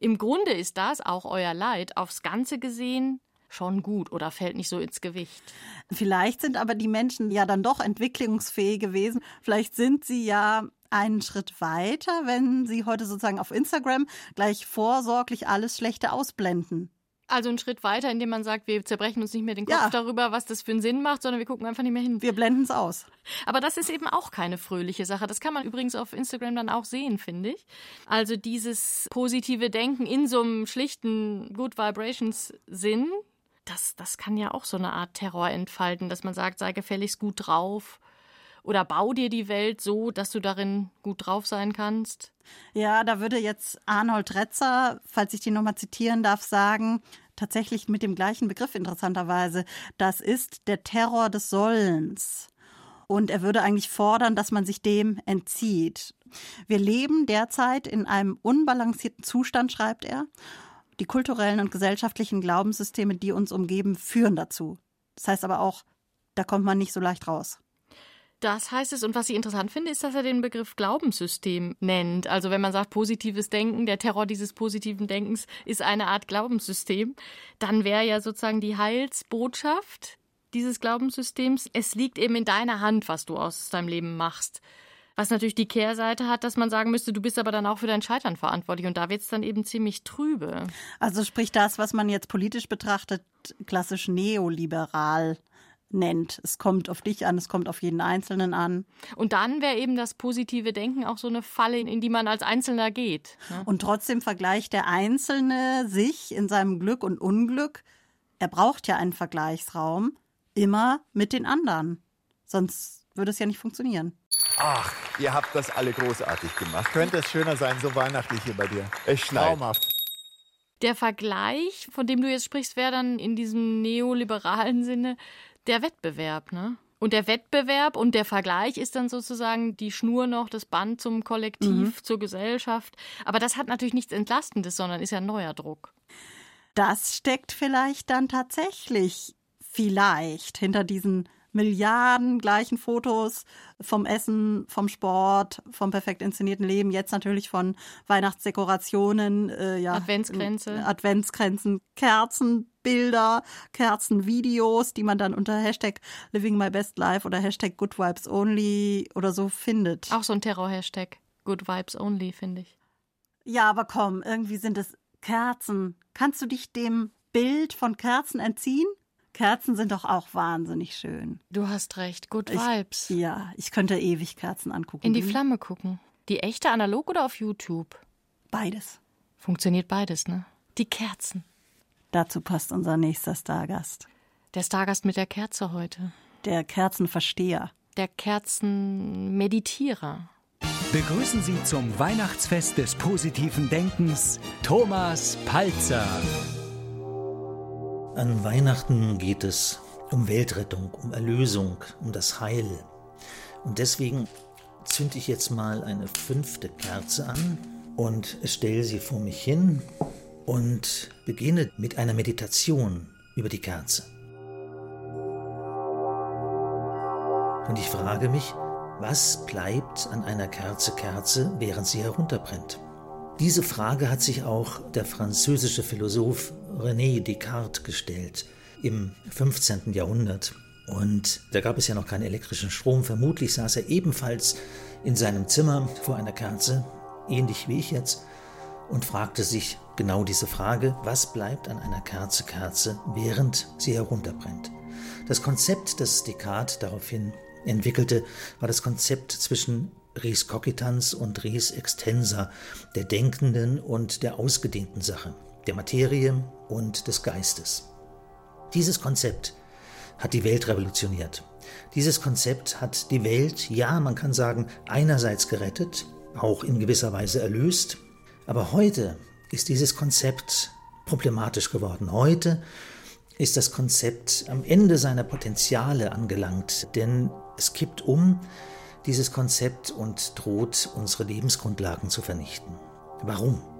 im Grunde ist das auch euer Leid aufs Ganze gesehen schon gut oder fällt nicht so ins Gewicht. Vielleicht sind aber die Menschen ja dann doch entwicklungsfähig gewesen. Vielleicht sind sie ja einen Schritt weiter, wenn sie heute sozusagen auf Instagram gleich vorsorglich alles Schlechte ausblenden. Also einen Schritt weiter, indem man sagt, wir zerbrechen uns nicht mehr den Kopf Ja. darüber, was das für einen Sinn macht, sondern wir gucken einfach nicht mehr hin. Wir blenden es aus. Aber das ist eben auch keine fröhliche Sache. Das kann man übrigens auf Instagram dann auch sehen, finde ich. Also dieses positive Denken in so einem schlichten Good Vibrations Sinn, das, das kann ja auch so eine Art Terror entfalten, dass man sagt, sei gefälligst gut drauf. Oder bau dir die Welt so, dass du darin gut drauf sein kannst. Ja, da würde jetzt Arnold Retzer, falls ich den nochmal zitieren darf, sagen, tatsächlich mit dem gleichen Begriff interessanterweise, das ist der Terror des Sollens. Und er würde eigentlich fordern, dass man sich dem entzieht. Wir leben derzeit in einem unbalancierten Zustand, schreibt er. Die kulturellen und gesellschaftlichen Glaubenssysteme, die uns umgeben, führen dazu. Das heißt aber auch, da kommt man nicht so leicht raus. Das heißt es. Und was ich interessant finde, ist, dass er den Begriff Glaubenssystem nennt. Also wenn man sagt, positives Denken, der Terror dieses positiven Denkens ist eine Art Glaubenssystem, dann wäre ja sozusagen die Heilsbotschaft dieses Glaubenssystems, es liegt eben in deiner Hand, was du aus deinem Leben machst. Was natürlich die Kehrseite hat, dass man sagen müsste, du bist aber dann auch für dein Scheitern verantwortlich. Und da wird es dann eben ziemlich trübe. Also sprich das, was man jetzt politisch betrachtet, klassisch neoliberal nennt. Es kommt auf dich an, es kommt auf jeden Einzelnen an. Und dann wäre eben das positive Denken auch so eine Falle, in die man als Einzelner geht. ne? Und trotzdem vergleicht der Einzelne sich in seinem Glück und Unglück. Er braucht ja einen Vergleichsraum immer mit den anderen. Sonst würde es ja nicht funktionieren. Ach, ihr habt das alle großartig gemacht. Könnte es schöner sein, so weihnachtlich hier bei dir. Es schneit. Traumhaft. Der Vergleich, von dem du jetzt sprichst, wäre dann in diesem neoliberalen Sinne der Wettbewerb, ne? Und der Wettbewerb und der Vergleich ist dann sozusagen die Schnur noch, das Band zum Kollektiv, Mhm. zur Gesellschaft. Aber das hat natürlich nichts Entlastendes, sondern ist ja ein neuer Druck. Das steckt vielleicht dann tatsächlich, vielleicht hinter diesen Milliarden gleichen Fotos vom Essen, vom Sport, vom perfekt inszenierten Leben, jetzt natürlich von Weihnachtsdekorationen, äh, ja, Adventskränze. Adventskränzen, Kerzenbilder, Kerzenvideos, die man dann unter Hashtag Living My Best Life oder Hashtag Good Vibes Only oder so findet. Auch so ein Terror-Hashtag. Good Vibes Only, finde ich. Ja, aber komm, irgendwie sind es Kerzen. Kannst du dich dem Bild von Kerzen entziehen? Kerzen sind doch auch wahnsinnig schön. Du hast recht. Good Ich- Vibes. Ja, ich könnte ewig Kerzen angucken. In die? Flamme gucken. Die echte analog oder auf YouTube? Beides. Funktioniert beides, ne? Die Kerzen. Dazu passt unser nächster Stargast. Der Stargast mit der Kerze heute. Der Kerzenversteher. Der Kerzenmeditierer. Begrüßen Sie zum Weihnachtsfest des positiven Denkens Thomas Palzer. An Weihnachten geht es um Weltrettung, um Erlösung, um das Heil. Und deswegen zünde ich jetzt mal eine fünfte Kerze an und stelle sie vor mich hin und beginne mit einer Meditation über die Kerze. Und ich frage mich, was bleibt an einer Kerze Kerze, während sie herunterbrennt? Diese Frage hat sich auch der französische Philosoph René Descartes gestellt im 15. Jahrhundert. Und da gab es ja noch keinen elektrischen Strom. Vermutlich saß er ebenfalls in seinem Zimmer vor einer Kerze, ähnlich wie ich jetzt, und fragte sich genau diese Frage, was bleibt an einer Kerze Kerze, während sie herunterbrennt? Das Konzept, das Descartes daraufhin entwickelte, war das Konzept zwischen Res cogitans und Res extensa, der denkenden und der ausgedehnten Sache, der Materie und des Geistes. Dieses Konzept hat die Welt revolutioniert. Dieses Konzept hat die Welt, ja, man kann sagen, einerseits gerettet, auch in gewisser Weise erlöst, aber heute ist dieses Konzept problematisch geworden. Heute ist das Konzept am Ende seiner Potenziale angelangt, denn es kippt um dieses Konzept und droht unsere Lebensgrundlagen zu vernichten. Warum?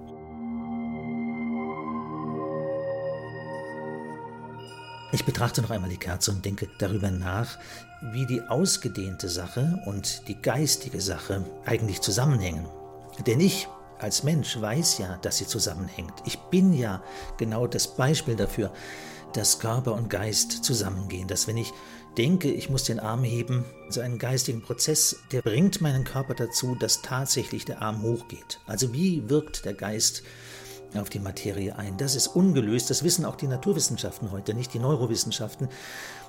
Ich betrachte noch einmal die Kerze und denke darüber nach, wie die ausgedehnte Sache und die geistige Sache eigentlich zusammenhängen. Denn ich als Mensch weiß ja, dass sie zusammenhängt. Ich bin ja genau das Beispiel dafür, dass Körper und Geist zusammengehen, dass wenn ich denke, ich muss den Arm heben, so einen geistigen Prozess, der bringt meinen Körper dazu, dass tatsächlich der Arm hochgeht. Also wie wirkt der Geist auf die Materie ein? Das ist ungelöst, das wissen auch die Naturwissenschaften heute, nicht die Neurowissenschaften.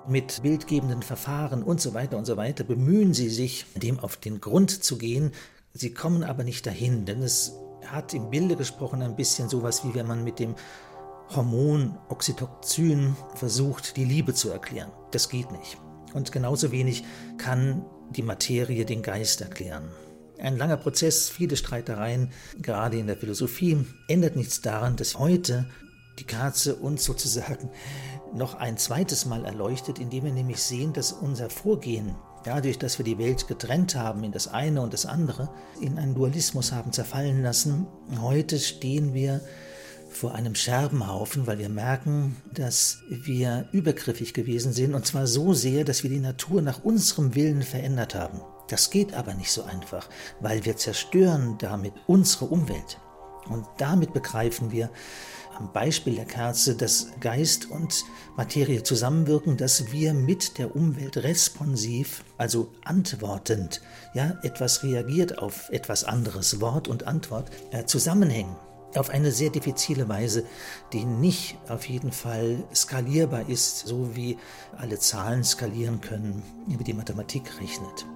Mit bildgebenden Verfahren und so weiter und so weiter bemühen sie sich, dem auf den Grund zu gehen. Sie kommen aber nicht dahin, denn es hat im Bilde gesprochen ein bisschen sowas wie wenn man mit dem Hormon Oxytocin versucht, die Liebe zu erklären. Das geht nicht. Und genauso wenig kann die Materie den Geist erklären. Ein langer Prozess, viele Streitereien, gerade in der Philosophie, ändert nichts daran, dass heute die Kerze uns sozusagen noch ein zweites Mal erleuchtet, indem wir nämlich sehen, dass unser Vorgehen, dadurch, dass wir die Welt getrennt haben in das eine und das andere, in einen Dualismus haben zerfallen lassen, heute stehen wir vor einem Scherbenhaufen, weil wir merken, dass wir übergriffig gewesen sind und zwar so sehr, dass wir die Natur nach unserem Willen verändert haben. Das geht aber nicht so einfach, weil wir zerstören damit unsere Umwelt. Und damit begreifen wir am Beispiel der Kerze, dass Geist und Materie zusammenwirken, dass wir mit der Umwelt responsiv, also antwortend, ja, etwas reagiert auf etwas anderes, Wort und Antwort, äh, zusammenhängen auf eine sehr diffizile Weise, die nicht auf jeden Fall skalierbar ist, so wie alle Zahlen skalieren können, wie die Mathematik rechnet.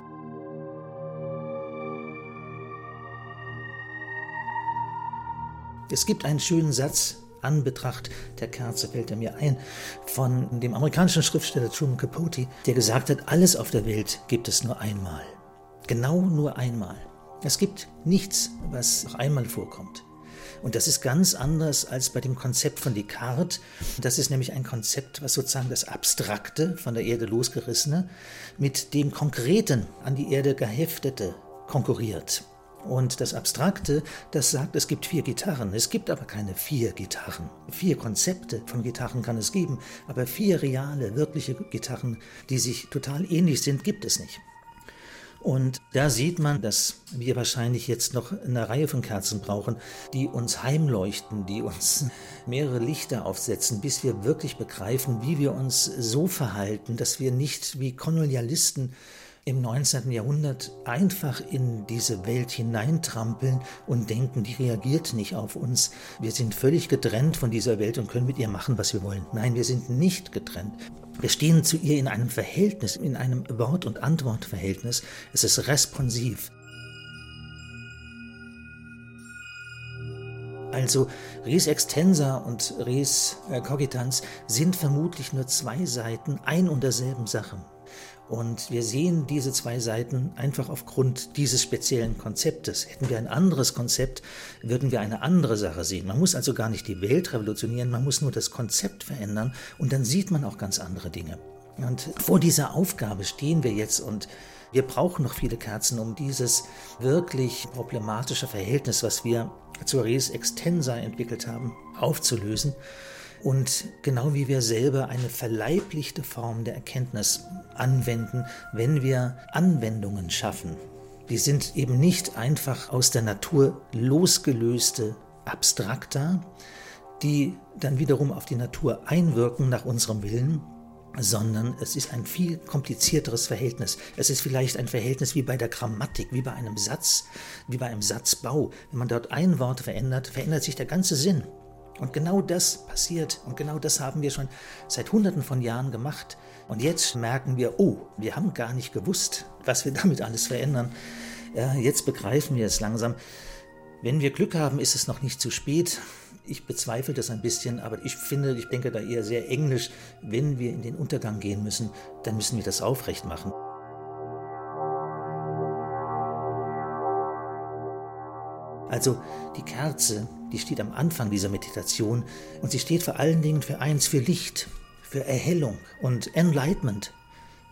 Es gibt einen schönen Satz, an Betracht der Kerze fällt er mir ein, von dem amerikanischen Schriftsteller Truman Capote, der gesagt hat, alles auf der Welt gibt es nur einmal. Genau nur einmal. Es gibt nichts, was noch einmal vorkommt. Und das ist ganz anders als bei dem Konzept von Descartes. Das ist nämlich ein Konzept, was sozusagen das Abstrakte, von der Erde losgerissene, mit dem Konkreten, an die Erde geheftete konkurriert. Und das Abstrakte, das sagt, es gibt vier Gitarren. Es gibt aber keine vier Gitarren. Vier Konzepte von Gitarren kann es geben, aber vier reale, wirkliche Gitarren, die sich total ähnlich sind, gibt es nicht. Und da sieht man, dass wir wahrscheinlich jetzt noch eine Reihe von Kerzen brauchen, die uns heimleuchten, die uns <laughs> mehrere Lichter aufsetzen, bis wir wirklich begreifen, wie wir uns so verhalten, dass wir nicht wie Kolonialisten im 19. Jahrhundert einfach in diese Welt hineintrampeln und denken, die reagiert nicht auf uns. Wir sind völlig getrennt von dieser Welt und können mit ihr machen, was wir wollen. Nein, wir sind nicht getrennt. Wir stehen zu ihr in einem Verhältnis, in einem Wort- und Antwortverhältnis. Es ist responsiv. Also Res extensa und Res äh, cogitans sind vermutlich nur zwei Seiten ein und derselben Sache. Und wir sehen diese zwei Seiten einfach aufgrund dieses speziellen Konzeptes. Hätten wir ein anderes Konzept, würden wir eine andere Sache sehen. Man muss also gar nicht die Welt revolutionieren, man muss nur das Konzept verändern und dann sieht man auch ganz andere Dinge. Und vor dieser Aufgabe stehen wir jetzt und wir brauchen noch viele Kerzen, um dieses wirklich problematische Verhältnis, was wir zur Res Extensa entwickelt haben, aufzulösen. Und genau wie wir selber eine verleiblichte Form der Erkenntnis anwenden, wenn wir Anwendungen schaffen. Die sind eben nicht einfach aus der Natur losgelöste Abstrakta, die dann wiederum auf die Natur einwirken nach unserem Willen, sondern es ist ein viel komplizierteres Verhältnis. Es ist vielleicht ein Verhältnis wie bei der Grammatik, wie bei einem Satz, wie bei einem Satzbau. Wenn man dort ein Wort verändert, verändert sich der ganze Sinn. Und genau das passiert und genau das haben wir schon seit Hunderten von Jahren gemacht. Und jetzt merken wir, oh, wir haben gar nicht gewusst, was wir <laughs> damit alles verändern. Ja, jetzt begreifen wir es langsam. Wenn wir Glück haben, ist es noch nicht zu spät. Ich bezweifle das ein bisschen, aber ich finde, ich denke da eher sehr englisch. Wenn wir in den Untergang gehen müssen, dann müssen wir das aufrecht machen. Also die Kerze, die steht am Anfang dieser Meditation und sie steht vor allen Dingen für eins, für Licht, für Erhellung und Enlightenment.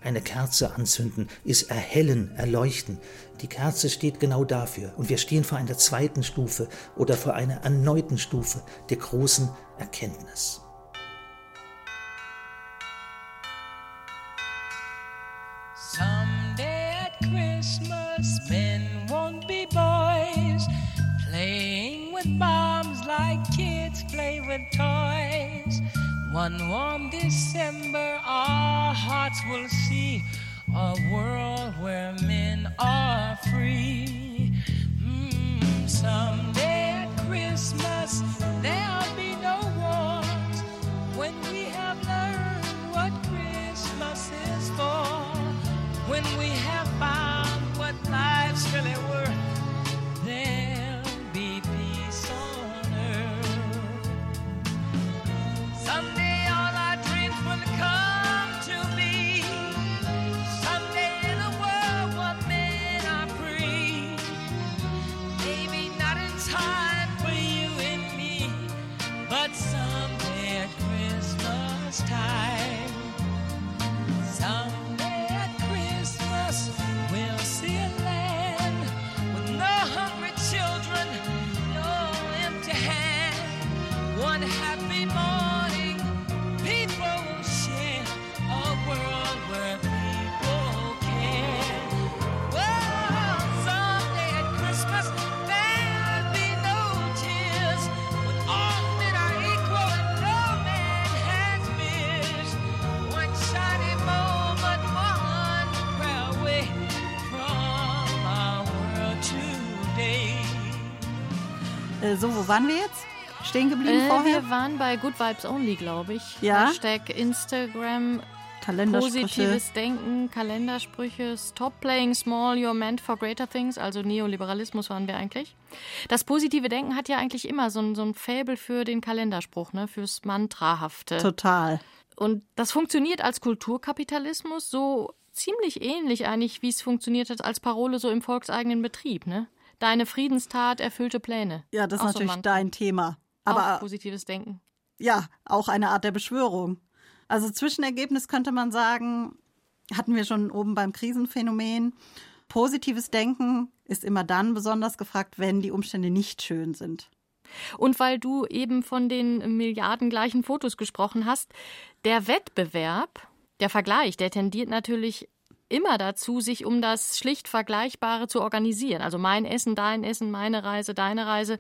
Eine Kerze anzünden ist erhellen, erleuchten. Die Kerze steht genau dafür und wir stehen vor einer zweiten Stufe oder vor einer erneuten Stufe der großen Erkenntnis. With toys. One warm December, our hearts will see a world where men are free. Mm, someday at Christmas, there'll be no wars when we have learned what Christmas is for. When we have found what life's really worth, Äh, so, wo waren wir jetzt? Stehen geblieben Äh, vorher? wir waren bei Good Vibes Only, glaube ich. Ja. Hashtag Instagram. Kalendersprüche. Positives Denken, Kalendersprüche, Stop playing small, you're meant for greater things, also Neoliberalismus waren wir eigentlich. Das positive Denken hat ja eigentlich immer so ein, so ein Faible für den Kalenderspruch, ne, fürs Mantrahafte. Total. Und das funktioniert als Kulturkapitalismus so ziemlich ähnlich eigentlich, wie es funktioniert hat als Parole so im volkseigenen Betrieb, ne? Deine Friedenstat erfüllte Pläne. Ja, das ist Auch so natürlich Mantra. dein Thema. Aber Aber positives Denken. ja, auch eine Art der Beschwörung. Also Zwischenergebnis könnte man sagen, hatten wir schon oben beim Krisenphänomen. Positives Denken ist immer dann besonders gefragt, wenn die Umstände nicht schön sind. Und weil du eben von den milliardengleichen Fotos gesprochen hast, der Wettbewerb, der Vergleich, der tendiert natürlich immer dazu, sich um das schlicht Vergleichbare zu organisieren. Also mein Essen, dein Essen, meine Reise, deine Reise.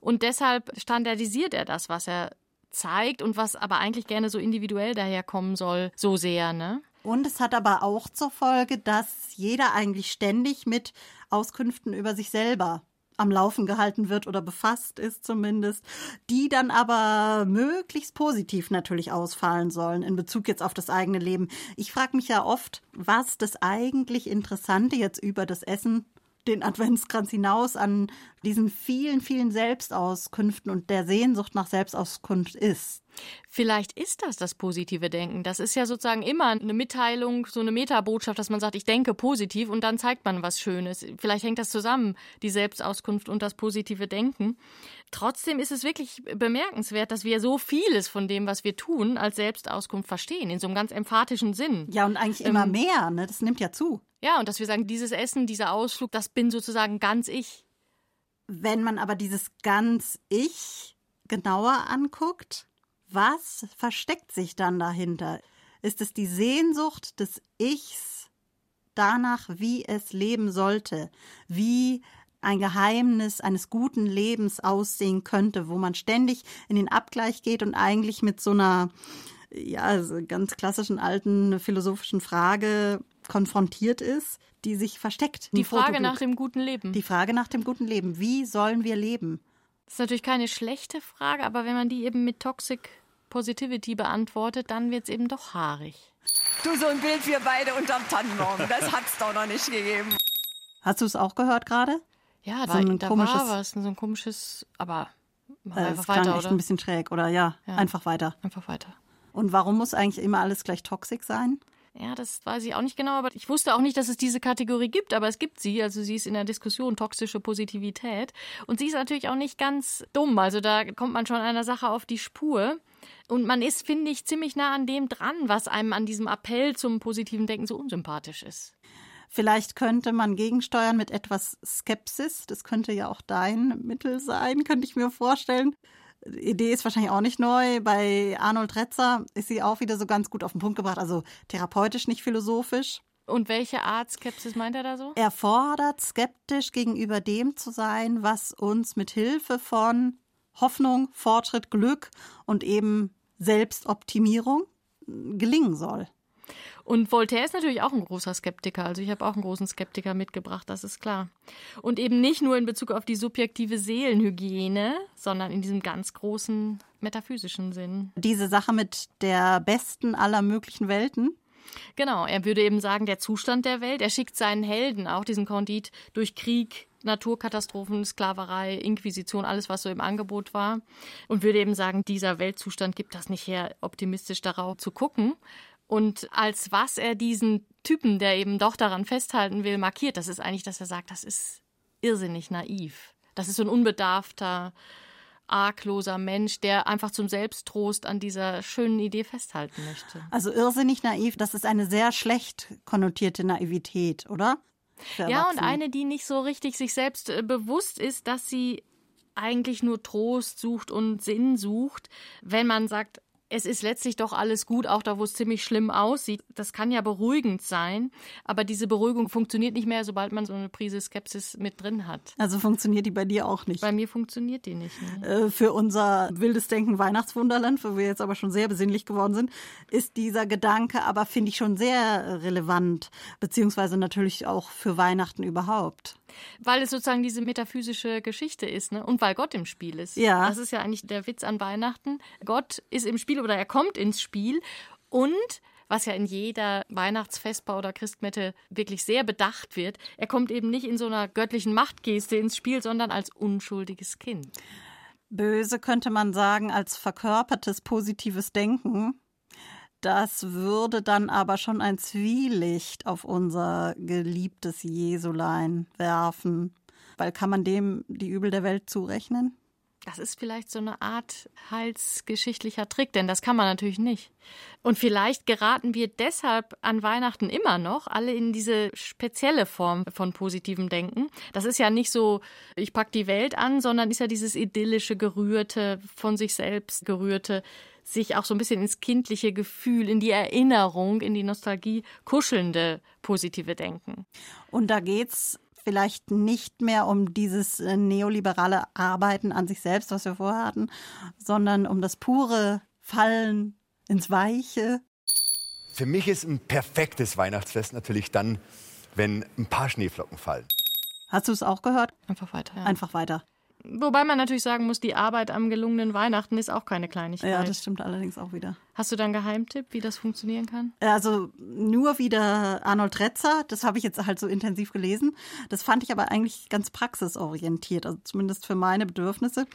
Und deshalb standardisiert er das, was er zeigt und was aber eigentlich gerne so individuell daherkommen soll, so sehr, ne? Und es hat aber auch zur Folge, dass jeder eigentlich ständig mit Auskünften über sich selber am Laufen gehalten wird oder befasst ist zumindest, die dann aber möglichst positiv natürlich ausfallen sollen in Bezug jetzt auf das eigene Leben. Ich frage mich ja oft, was das eigentlich Interessante jetzt über das Essen den Adventskranz hinaus an diesen vielen, vielen Selbstauskünften und der Sehnsucht nach Selbstauskunft ist. Vielleicht ist das das positive Denken. Das ist ja sozusagen immer eine Mitteilung, so eine Metabotschaft, dass man sagt, ich denke positiv und dann zeigt man was Schönes. Vielleicht hängt das zusammen, die Selbstauskunft und das positive Denken. Trotzdem ist es wirklich bemerkenswert, dass wir so vieles von dem, was wir tun, als Selbstauskunft verstehen, in so einem ganz emphatischen Sinn. Ja, und eigentlich immer Ähm, mehr, ne? Das nimmt ja zu. Ja, und dass wir sagen, dieses Essen, dieser Ausflug, das bin sozusagen ganz ich. Wenn man aber dieses ganz Ich genauer anguckt, was versteckt sich dann dahinter? Ist es die Sehnsucht des Ichs danach, wie es leben sollte, wie ein Geheimnis eines guten Lebens aussehen könnte, wo man ständig in den Abgleich geht und eigentlich mit so einer ja, ganz klassischen alten philosophischen Frage konfrontiert ist, die sich versteckt. Die Frage Fotobuch. nach dem guten Leben. Die Frage nach dem guten Leben. Wie sollen wir leben? Das ist natürlich keine schlechte Frage, aber wenn man die eben mit Toxic Positivity beantwortet, dann wird es eben doch haarig. Du, so ein Bild wir beide unterm Tannenbaum, das hat's doch noch nicht gegeben. Hast du es auch gehört gerade? Ja, so da, ein da komisches, war was, so ein komisches, aber mach äh, einfach es klang weiter, echt oder? ein bisschen schräg, oder ja, Ja. einfach weiter. Einfach weiter. Und warum muss eigentlich immer alles gleich toxisch sein? Ja, das weiß ich auch nicht genau, aber ich wusste auch nicht, dass es diese Kategorie gibt, aber es gibt sie. Also sie ist in der Diskussion toxische Positivität. Und sie ist natürlich auch nicht ganz dumm. Also da kommt man schon einer Sache auf die Spur. Und man ist, finde ich, ziemlich nah an dem dran, was einem an diesem Appell zum positiven Denken so unsympathisch ist. Vielleicht könnte man gegensteuern mit etwas Skepsis. Das könnte ja auch dein Mittel sein, könnte ich mir vorstellen. Idee ist wahrscheinlich auch nicht neu. Bei Arnold Retzer ist sie auch wieder so ganz gut auf den Punkt gebracht. Also therapeutisch, nicht philosophisch. Und welche Art Skepsis meint er da so? Er fordert, skeptisch gegenüber dem zu sein, was uns mit Hilfe von Hoffnung, Fortschritt, Glück und eben Selbstoptimierung gelingen soll. Und Voltaire ist natürlich auch ein großer Skeptiker. Also ich habe auch einen großen Skeptiker mitgebracht, das ist klar. Und eben nicht nur in Bezug auf die subjektive Seelenhygiene, sondern in diesem ganz großen metaphysischen Sinn. Diese Sache mit der besten aller möglichen Welten. Genau, er würde eben sagen, der Zustand der Welt. Er schickt seinen Helden, auch diesen Kondit, durch Krieg, Naturkatastrophen, Sklaverei, Inquisition, alles, was so im Angebot war. Und würde eben sagen, dieser Weltzustand gibt das nicht her, optimistisch darauf zu gucken. Und als was er diesen Typen, der eben doch daran festhalten will, markiert, das ist eigentlich, dass er sagt, das ist irrsinnig naiv. Das ist so ein unbedarfter, argloser Mensch, der einfach zum Selbsttrost an dieser schönen Idee festhalten möchte. Also irrsinnig naiv, das ist eine sehr schlecht konnotierte Naivität, oder? Ja, und eine, die nicht so richtig sich selbst äh, bewusst ist, dass sie eigentlich nur Trost sucht und Sinn sucht, wenn man sagt, es ist letztlich doch alles gut, auch da, wo es ziemlich schlimm aussieht. Das kann ja beruhigend sein, aber diese Beruhigung funktioniert nicht mehr, sobald man so eine Prise Skepsis mit drin hat. Also funktioniert die bei dir auch nicht. Bei mir funktioniert die nicht. Ne? Äh, Für unser wildes Denken Weihnachtswunderland, wo wir jetzt aber schon sehr besinnlich geworden sind, ist dieser Gedanke aber, finde ich, schon sehr relevant, beziehungsweise natürlich auch für Weihnachten überhaupt. Weil es sozusagen diese metaphysische Geschichte ist, ne? Und weil Gott im Spiel ist. Ja. Das ist ja eigentlich der Witz an Weihnachten. Gott ist im Spiel oder er kommt ins Spiel und was ja in jeder Weihnachtsfestbau oder Christmette wirklich sehr bedacht wird, er kommt eben nicht in so einer göttlichen Machtgeste ins Spiel, sondern als unschuldiges Kind. Böse könnte man sagen, als verkörpertes positives Denken. Das würde dann aber schon ein Zwielicht auf unser geliebtes Jesulein werfen. Weil kann man dem die Übel der Welt zurechnen? Das ist vielleicht so eine Art heilsgeschichtlicher Trick, denn das kann man natürlich nicht. Und vielleicht geraten wir deshalb an Weihnachten immer noch alle in diese spezielle Form von positivem Denken. Das ist ja nicht so, ich pack die Welt an, sondern ist ja dieses idyllische, gerührte, von sich selbst gerührte, sich auch so ein bisschen ins kindliche Gefühl, in die Erinnerung, in die Nostalgie kuschelnde positive Denken. Und da geht's vielleicht nicht mehr um dieses äh, neoliberale Arbeiten an sich selbst, was wir vorher hatten, sondern um das pure Fallen ins Weiche. Für mich ist ein perfektes Weihnachtsfest natürlich dann, wenn ein paar Schneeflocken fallen. Hast du es auch gehört? Einfach weiter. Ja. Einfach weiter. Wobei man natürlich sagen muss, die Arbeit am gelungenen Weihnachten ist auch keine Kleinigkeit. Ja, das stimmt allerdings auch wieder. Hast du da einen Geheimtipp, wie das funktionieren kann? Also nur wieder Arnold Retzer, das habe ich jetzt halt so intensiv gelesen. Das fand ich aber eigentlich ganz praxisorientiert, also zumindest für meine Bedürfnisse.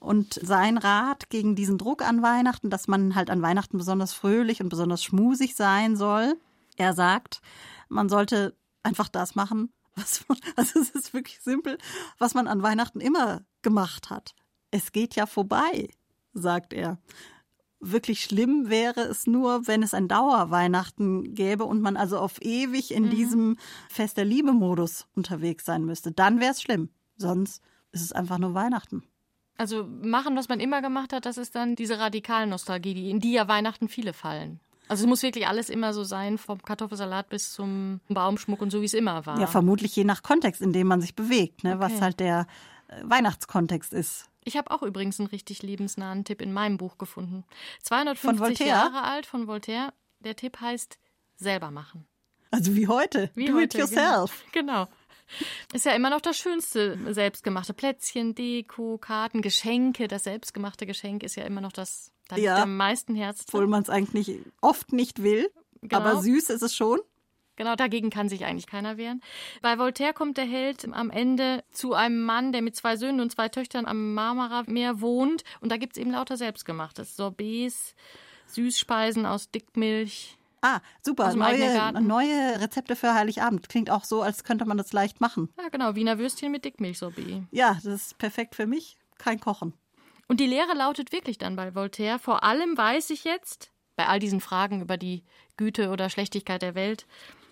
Und sein Rat gegen diesen Druck an Weihnachten, dass man halt an Weihnachten besonders fröhlich und besonders schmusig sein soll, er sagt, man sollte einfach das machen, was man, <laughs> also es ist wirklich simpel, was man an Weihnachten immer gemacht hat. Es geht ja vorbei, sagt er. Wirklich schlimm wäre es nur, wenn es ein Dauerweihnachten gäbe und man also auf ewig in mhm. diesem Fest der Liebe-Modus unterwegs sein müsste. Dann wäre es schlimm. Sonst ist es einfach nur Weihnachten. Also machen, was man immer gemacht hat, das ist dann diese radikale Nostalgie, in die ja Weihnachten viele fallen. Also es muss wirklich alles immer so sein, vom Kartoffelsalat bis zum Baumschmuck und so, wie es immer war. Ja, vermutlich je nach Kontext, in dem man sich bewegt, ne? Okay. was halt der äh, Weihnachtskontext ist. Ich habe auch übrigens einen richtig lebensnahen Tipp in meinem Buch gefunden. 250 Jahre alt von Voltaire. Der Tipp heißt selber machen. Also wie heute. Wie Do heute, it yourself. Genau. <laughs> genau. Ist ja immer noch das Schönste, selbstgemachte Plätzchen, Deko, Karten, Geschenke. Das selbstgemachte Geschenk ist ja immer noch das, da ja, liegt am meisten Herz. Obwohl man es eigentlich oft nicht will, genau. aber süß ist es schon. Genau, dagegen kann sich eigentlich keiner wehren. Bei Voltaire kommt der Held am Ende zu einem Mann, der mit zwei Söhnen und zwei Töchtern am Marmara-Meer wohnt. Und da gibt es eben lauter Selbstgemachtes. Sorbets, Süßspeisen aus Dickmilch, Ah, super. Neue, neue Rezepte für Heiligabend. Klingt auch so, als könnte man das leicht machen. Ja, genau. Wiener Würstchen mit Dickmilchsorbet. Ja, das ist perfekt für mich. Kein Kochen. Und die Lehre lautet wirklich dann bei Voltaire, vor allem weiß ich jetzt, bei all diesen Fragen über die Güte oder Schlechtigkeit der Welt,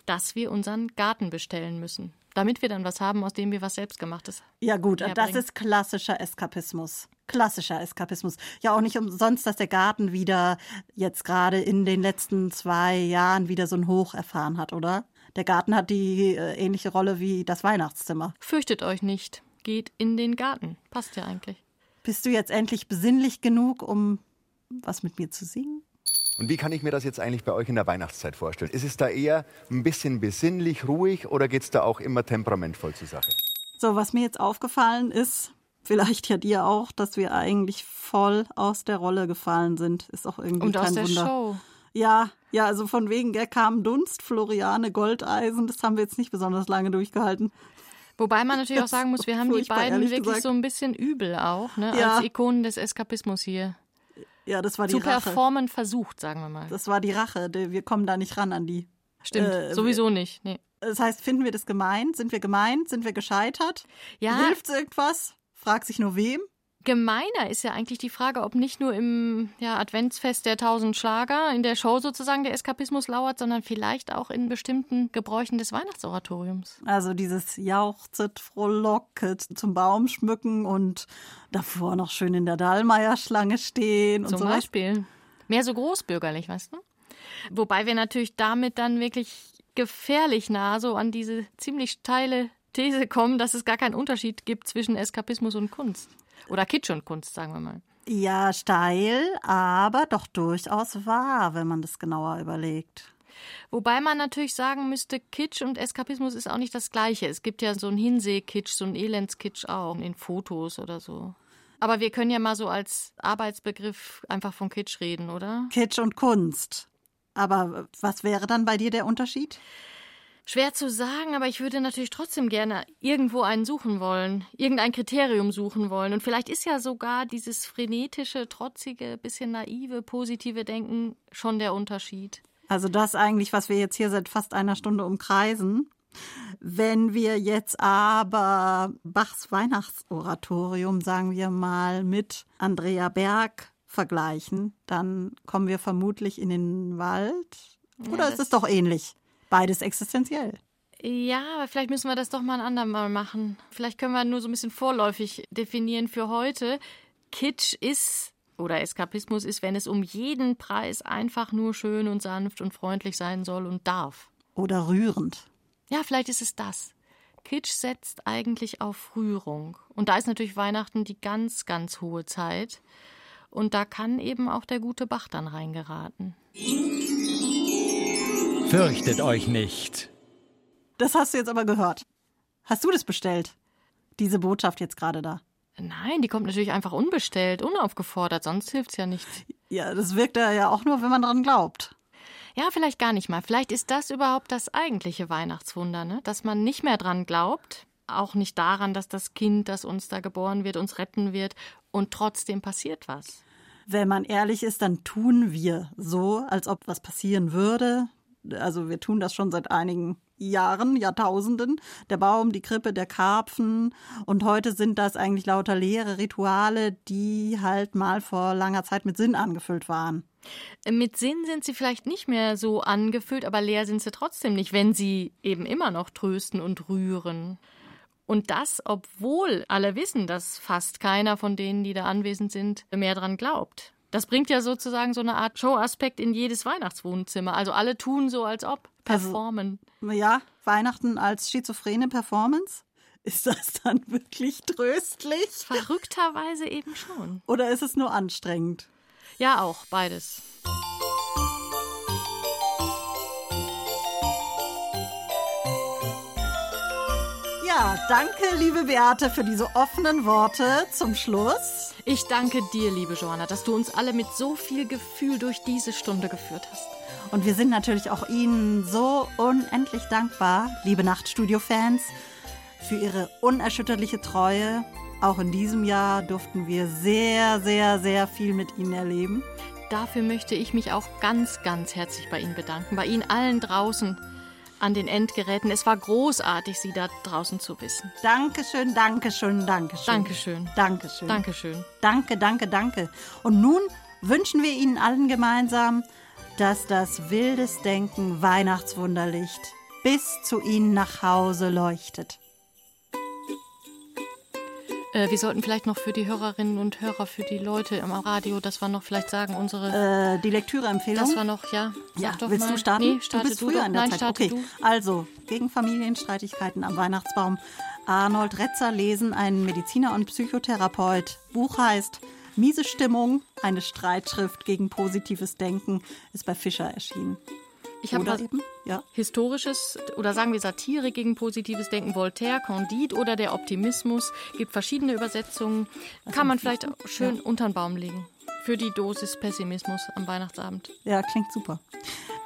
dass wir unseren Garten bestellen müssen, damit wir dann was haben, aus dem wir was selbstgemachtes. Ja gut, herbringen. das ist klassischer Eskapismus. Klassischer Eskapismus. Ja, auch nicht umsonst, dass der Garten wieder jetzt gerade in den letzten zwei Jahren wieder so ein Hoch erfahren hat, oder? Der Garten hat die äh, ähnliche Rolle wie das Weihnachtszimmer. Fürchtet euch nicht. Geht in den Garten. Passt ja eigentlich. Bist du jetzt endlich besinnlich genug, um was mit mir zu singen? Und wie kann ich mir das jetzt eigentlich bei euch in der Weihnachtszeit vorstellen? Ist es da eher ein bisschen besinnlich, ruhig oder geht es da auch immer temperamentvoll zur Sache? So, was mir jetzt aufgefallen ist, vielleicht ja dir auch, dass wir eigentlich voll aus der Rolle gefallen sind. Ist auch irgendwie Und kein aus der Wunder. Show. Ja, ja, also von wegen, er kam Dunst, Floriane, Goldeisen, das haben wir jetzt nicht besonders lange durchgehalten. Wobei man <laughs> natürlich auch sagen muss, wir haben die beiden wirklich gesagt. so ein bisschen übel auch, ne? Ja. als Ikonen des Eskapismus hier. Ja, das war die Zu Rache. performen versucht, sagen wir mal. Das war die Rache. Wir kommen da nicht ran an die. Stimmt, äh, sowieso nicht. Nee. Das heißt, finden wir das gemein? Sind wir gemein? Sind wir gescheitert? Ja. Hilft irgendwas? Fragt sich nur wem? Gemeiner ist ja eigentlich die Frage, ob nicht nur im ja, Adventsfest der tausend Schlager, in der Show sozusagen der Eskapismus lauert, sondern vielleicht auch in bestimmten Gebräuchen des Weihnachtsoratoriums. Also dieses Jauchzet, Frohlocket zum Baum schmücken und davor noch schön in der Dallmayr-Schlange stehen und Zum Beispiel. Mehr so großbürgerlich, weißt du? Wobei wir natürlich damit dann wirklich gefährlich nah so an diese ziemlich steile These kommen, dass es gar keinen Unterschied gibt zwischen Eskapismus und Kunst. Oder Kitsch und Kunst, sagen wir mal. Ja, steil, aber doch durchaus wahr, wenn man das genauer überlegt. Wobei man natürlich sagen müsste, Kitsch und Eskapismus ist auch nicht das Gleiche. Es gibt ja so einen Hinseh-Kitsch, so einen Elends-Kitsch auch in Fotos oder so. Aber wir können ja mal so als Arbeitsbegriff einfach von Kitsch reden, oder? Kitsch und Kunst. Aber was wäre dann bei dir der Unterschied? Schwer zu sagen, aber ich würde natürlich trotzdem gerne irgendwo einen suchen wollen, irgendein Kriterium suchen wollen. Und vielleicht ist ja sogar dieses frenetische, trotzige, bisschen naive, positive Denken schon der Unterschied. Also das eigentlich, was wir jetzt hier seit fast einer Stunde umkreisen. Wenn wir jetzt aber Bachs Weihnachtsoratorium, sagen wir mal, mit Andrea Berg vergleichen, dann kommen wir vermutlich in den Wald. Oder ja, ist es doch ähnlich? Beides existenziell. Ja, aber vielleicht müssen wir das doch mal ein andermal machen. Vielleicht können wir nur so ein bisschen vorläufig definieren für heute. Kitsch ist oder Eskapismus ist, wenn es um jeden Preis einfach nur schön und sanft und freundlich sein soll und darf. Oder rührend. Ja, vielleicht ist es das. Kitsch setzt eigentlich auf Rührung. Und da ist natürlich Weihnachten die ganz, ganz hohe Zeit. Und da kann eben auch der gute Bach dann reingeraten. Fürchtet euch nicht. Das hast du jetzt aber gehört. Hast du das bestellt? Diese Botschaft jetzt gerade da. Nein, die kommt natürlich einfach unbestellt, unaufgefordert, sonst hilft's ja nicht. Ja, das wirkt ja auch nur, wenn man dran glaubt. Ja, vielleicht gar nicht mal. Vielleicht ist das überhaupt das eigentliche Weihnachtswunder, ne? dass man nicht mehr dran glaubt, auch nicht daran, dass das Kind, das uns da geboren wird, uns retten wird und trotzdem passiert was. Wenn man ehrlich ist, dann tun wir so, als ob was passieren würde. Also wir tun das schon seit einigen Jahren, Jahrtausenden. Der Baum, die Krippe, der Karpfen. Und heute sind das eigentlich lauter leere Rituale, die halt mal vor langer Zeit mit Sinn angefüllt waren. Mit Sinn sind sie vielleicht nicht mehr so angefüllt, aber leer sind sie trotzdem nicht, wenn sie eben immer noch trösten und rühren. Und das, obwohl alle wissen, dass fast keiner von denen, die da anwesend sind, mehr dran glaubt. Das bringt ja sozusagen so eine Art Show-Aspekt in jedes Weihnachtswohnzimmer. Also alle tun so, als ob, performen. Also, ja, Weihnachten als schizophrene Performance? Ist das dann wirklich tröstlich? Verrückterweise eben schon. Oder ist es nur anstrengend? Ja, auch, beides. Ja, danke, liebe Beate, für diese offenen Worte zum Schluss. Ich danke dir, liebe Joanna, dass du uns alle mit so viel Gefühl durch diese Stunde geführt hast. Und wir sind natürlich auch Ihnen so unendlich dankbar, liebe Nachtstudio-Fans, für Ihre unerschütterliche Treue. Auch in diesem Jahr durften wir sehr, sehr, sehr viel mit Ihnen erleben. Dafür möchte ich mich auch ganz, ganz herzlich bei Ihnen bedanken, bei Ihnen allen draußen an den Endgeräten. Es war großartig, Sie da draußen zu wissen. Dankeschön, Dankeschön, Dankeschön. Dankeschön. Dankeschön. Dankeschön. Danke, danke, danke. Und nun wünschen wir Ihnen allen gemeinsam, dass das wildes Denken Weihnachtswunderlicht bis zu Ihnen nach Hause leuchtet. Äh, wir sollten vielleicht noch für die Hörerinnen und Hörer, für die Leute im Radio, das war noch vielleicht sagen, unsere. Äh, die Lektüreempfehlung? Das war noch, ja. Ja, willst mal. du starten? Nee, starte du bist du früher doch. in der Nein, Zeit. okay, du. also gegen Familienstreitigkeiten am Weihnachtsbaum. Arnold Retzer lesen, ein Mediziner und Psychotherapeut. Buch heißt Miese Stimmung, eine Streitschrift gegen positives Denken, ist bei Fischer erschienen. Ich habe eben, ja. Historisches oder sagen wir Satire gegen positives Denken, Voltaire, Candide oder der Optimismus. Gibt verschiedene Übersetzungen. Kann man vielleicht auch schön unter den Baum legen. Für die Dosis Pessimismus am Weihnachtsabend. Ja, klingt super.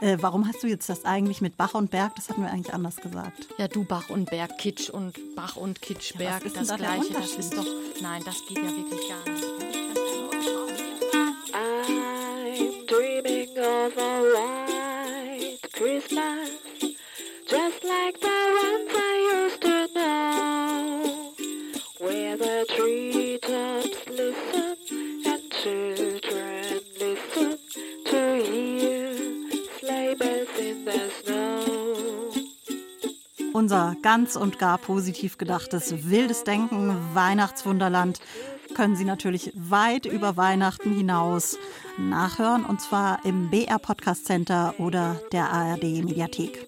Äh, warum hast du jetzt das eigentlich mit Bach und Berg? Das hatten wir eigentlich anders gesagt. Ja, du Bach und Berg, Kitsch und Bach und Kitschberg, denn das da Gleiche. Das ist doch, nein, das geht ja wirklich gar nicht. I'm dreaming of a white Christmas, just like the ones I used to know, where the treetops listen and children listen to hear sleigh bells in the snow. Unser ganz und gar positiv gedachtes wildes Denken Weihnachtswunderland können Sie natürlich weit über Weihnachten hinaus nachhören und zwar im BR Podcast Center oder der ARD Mediathek.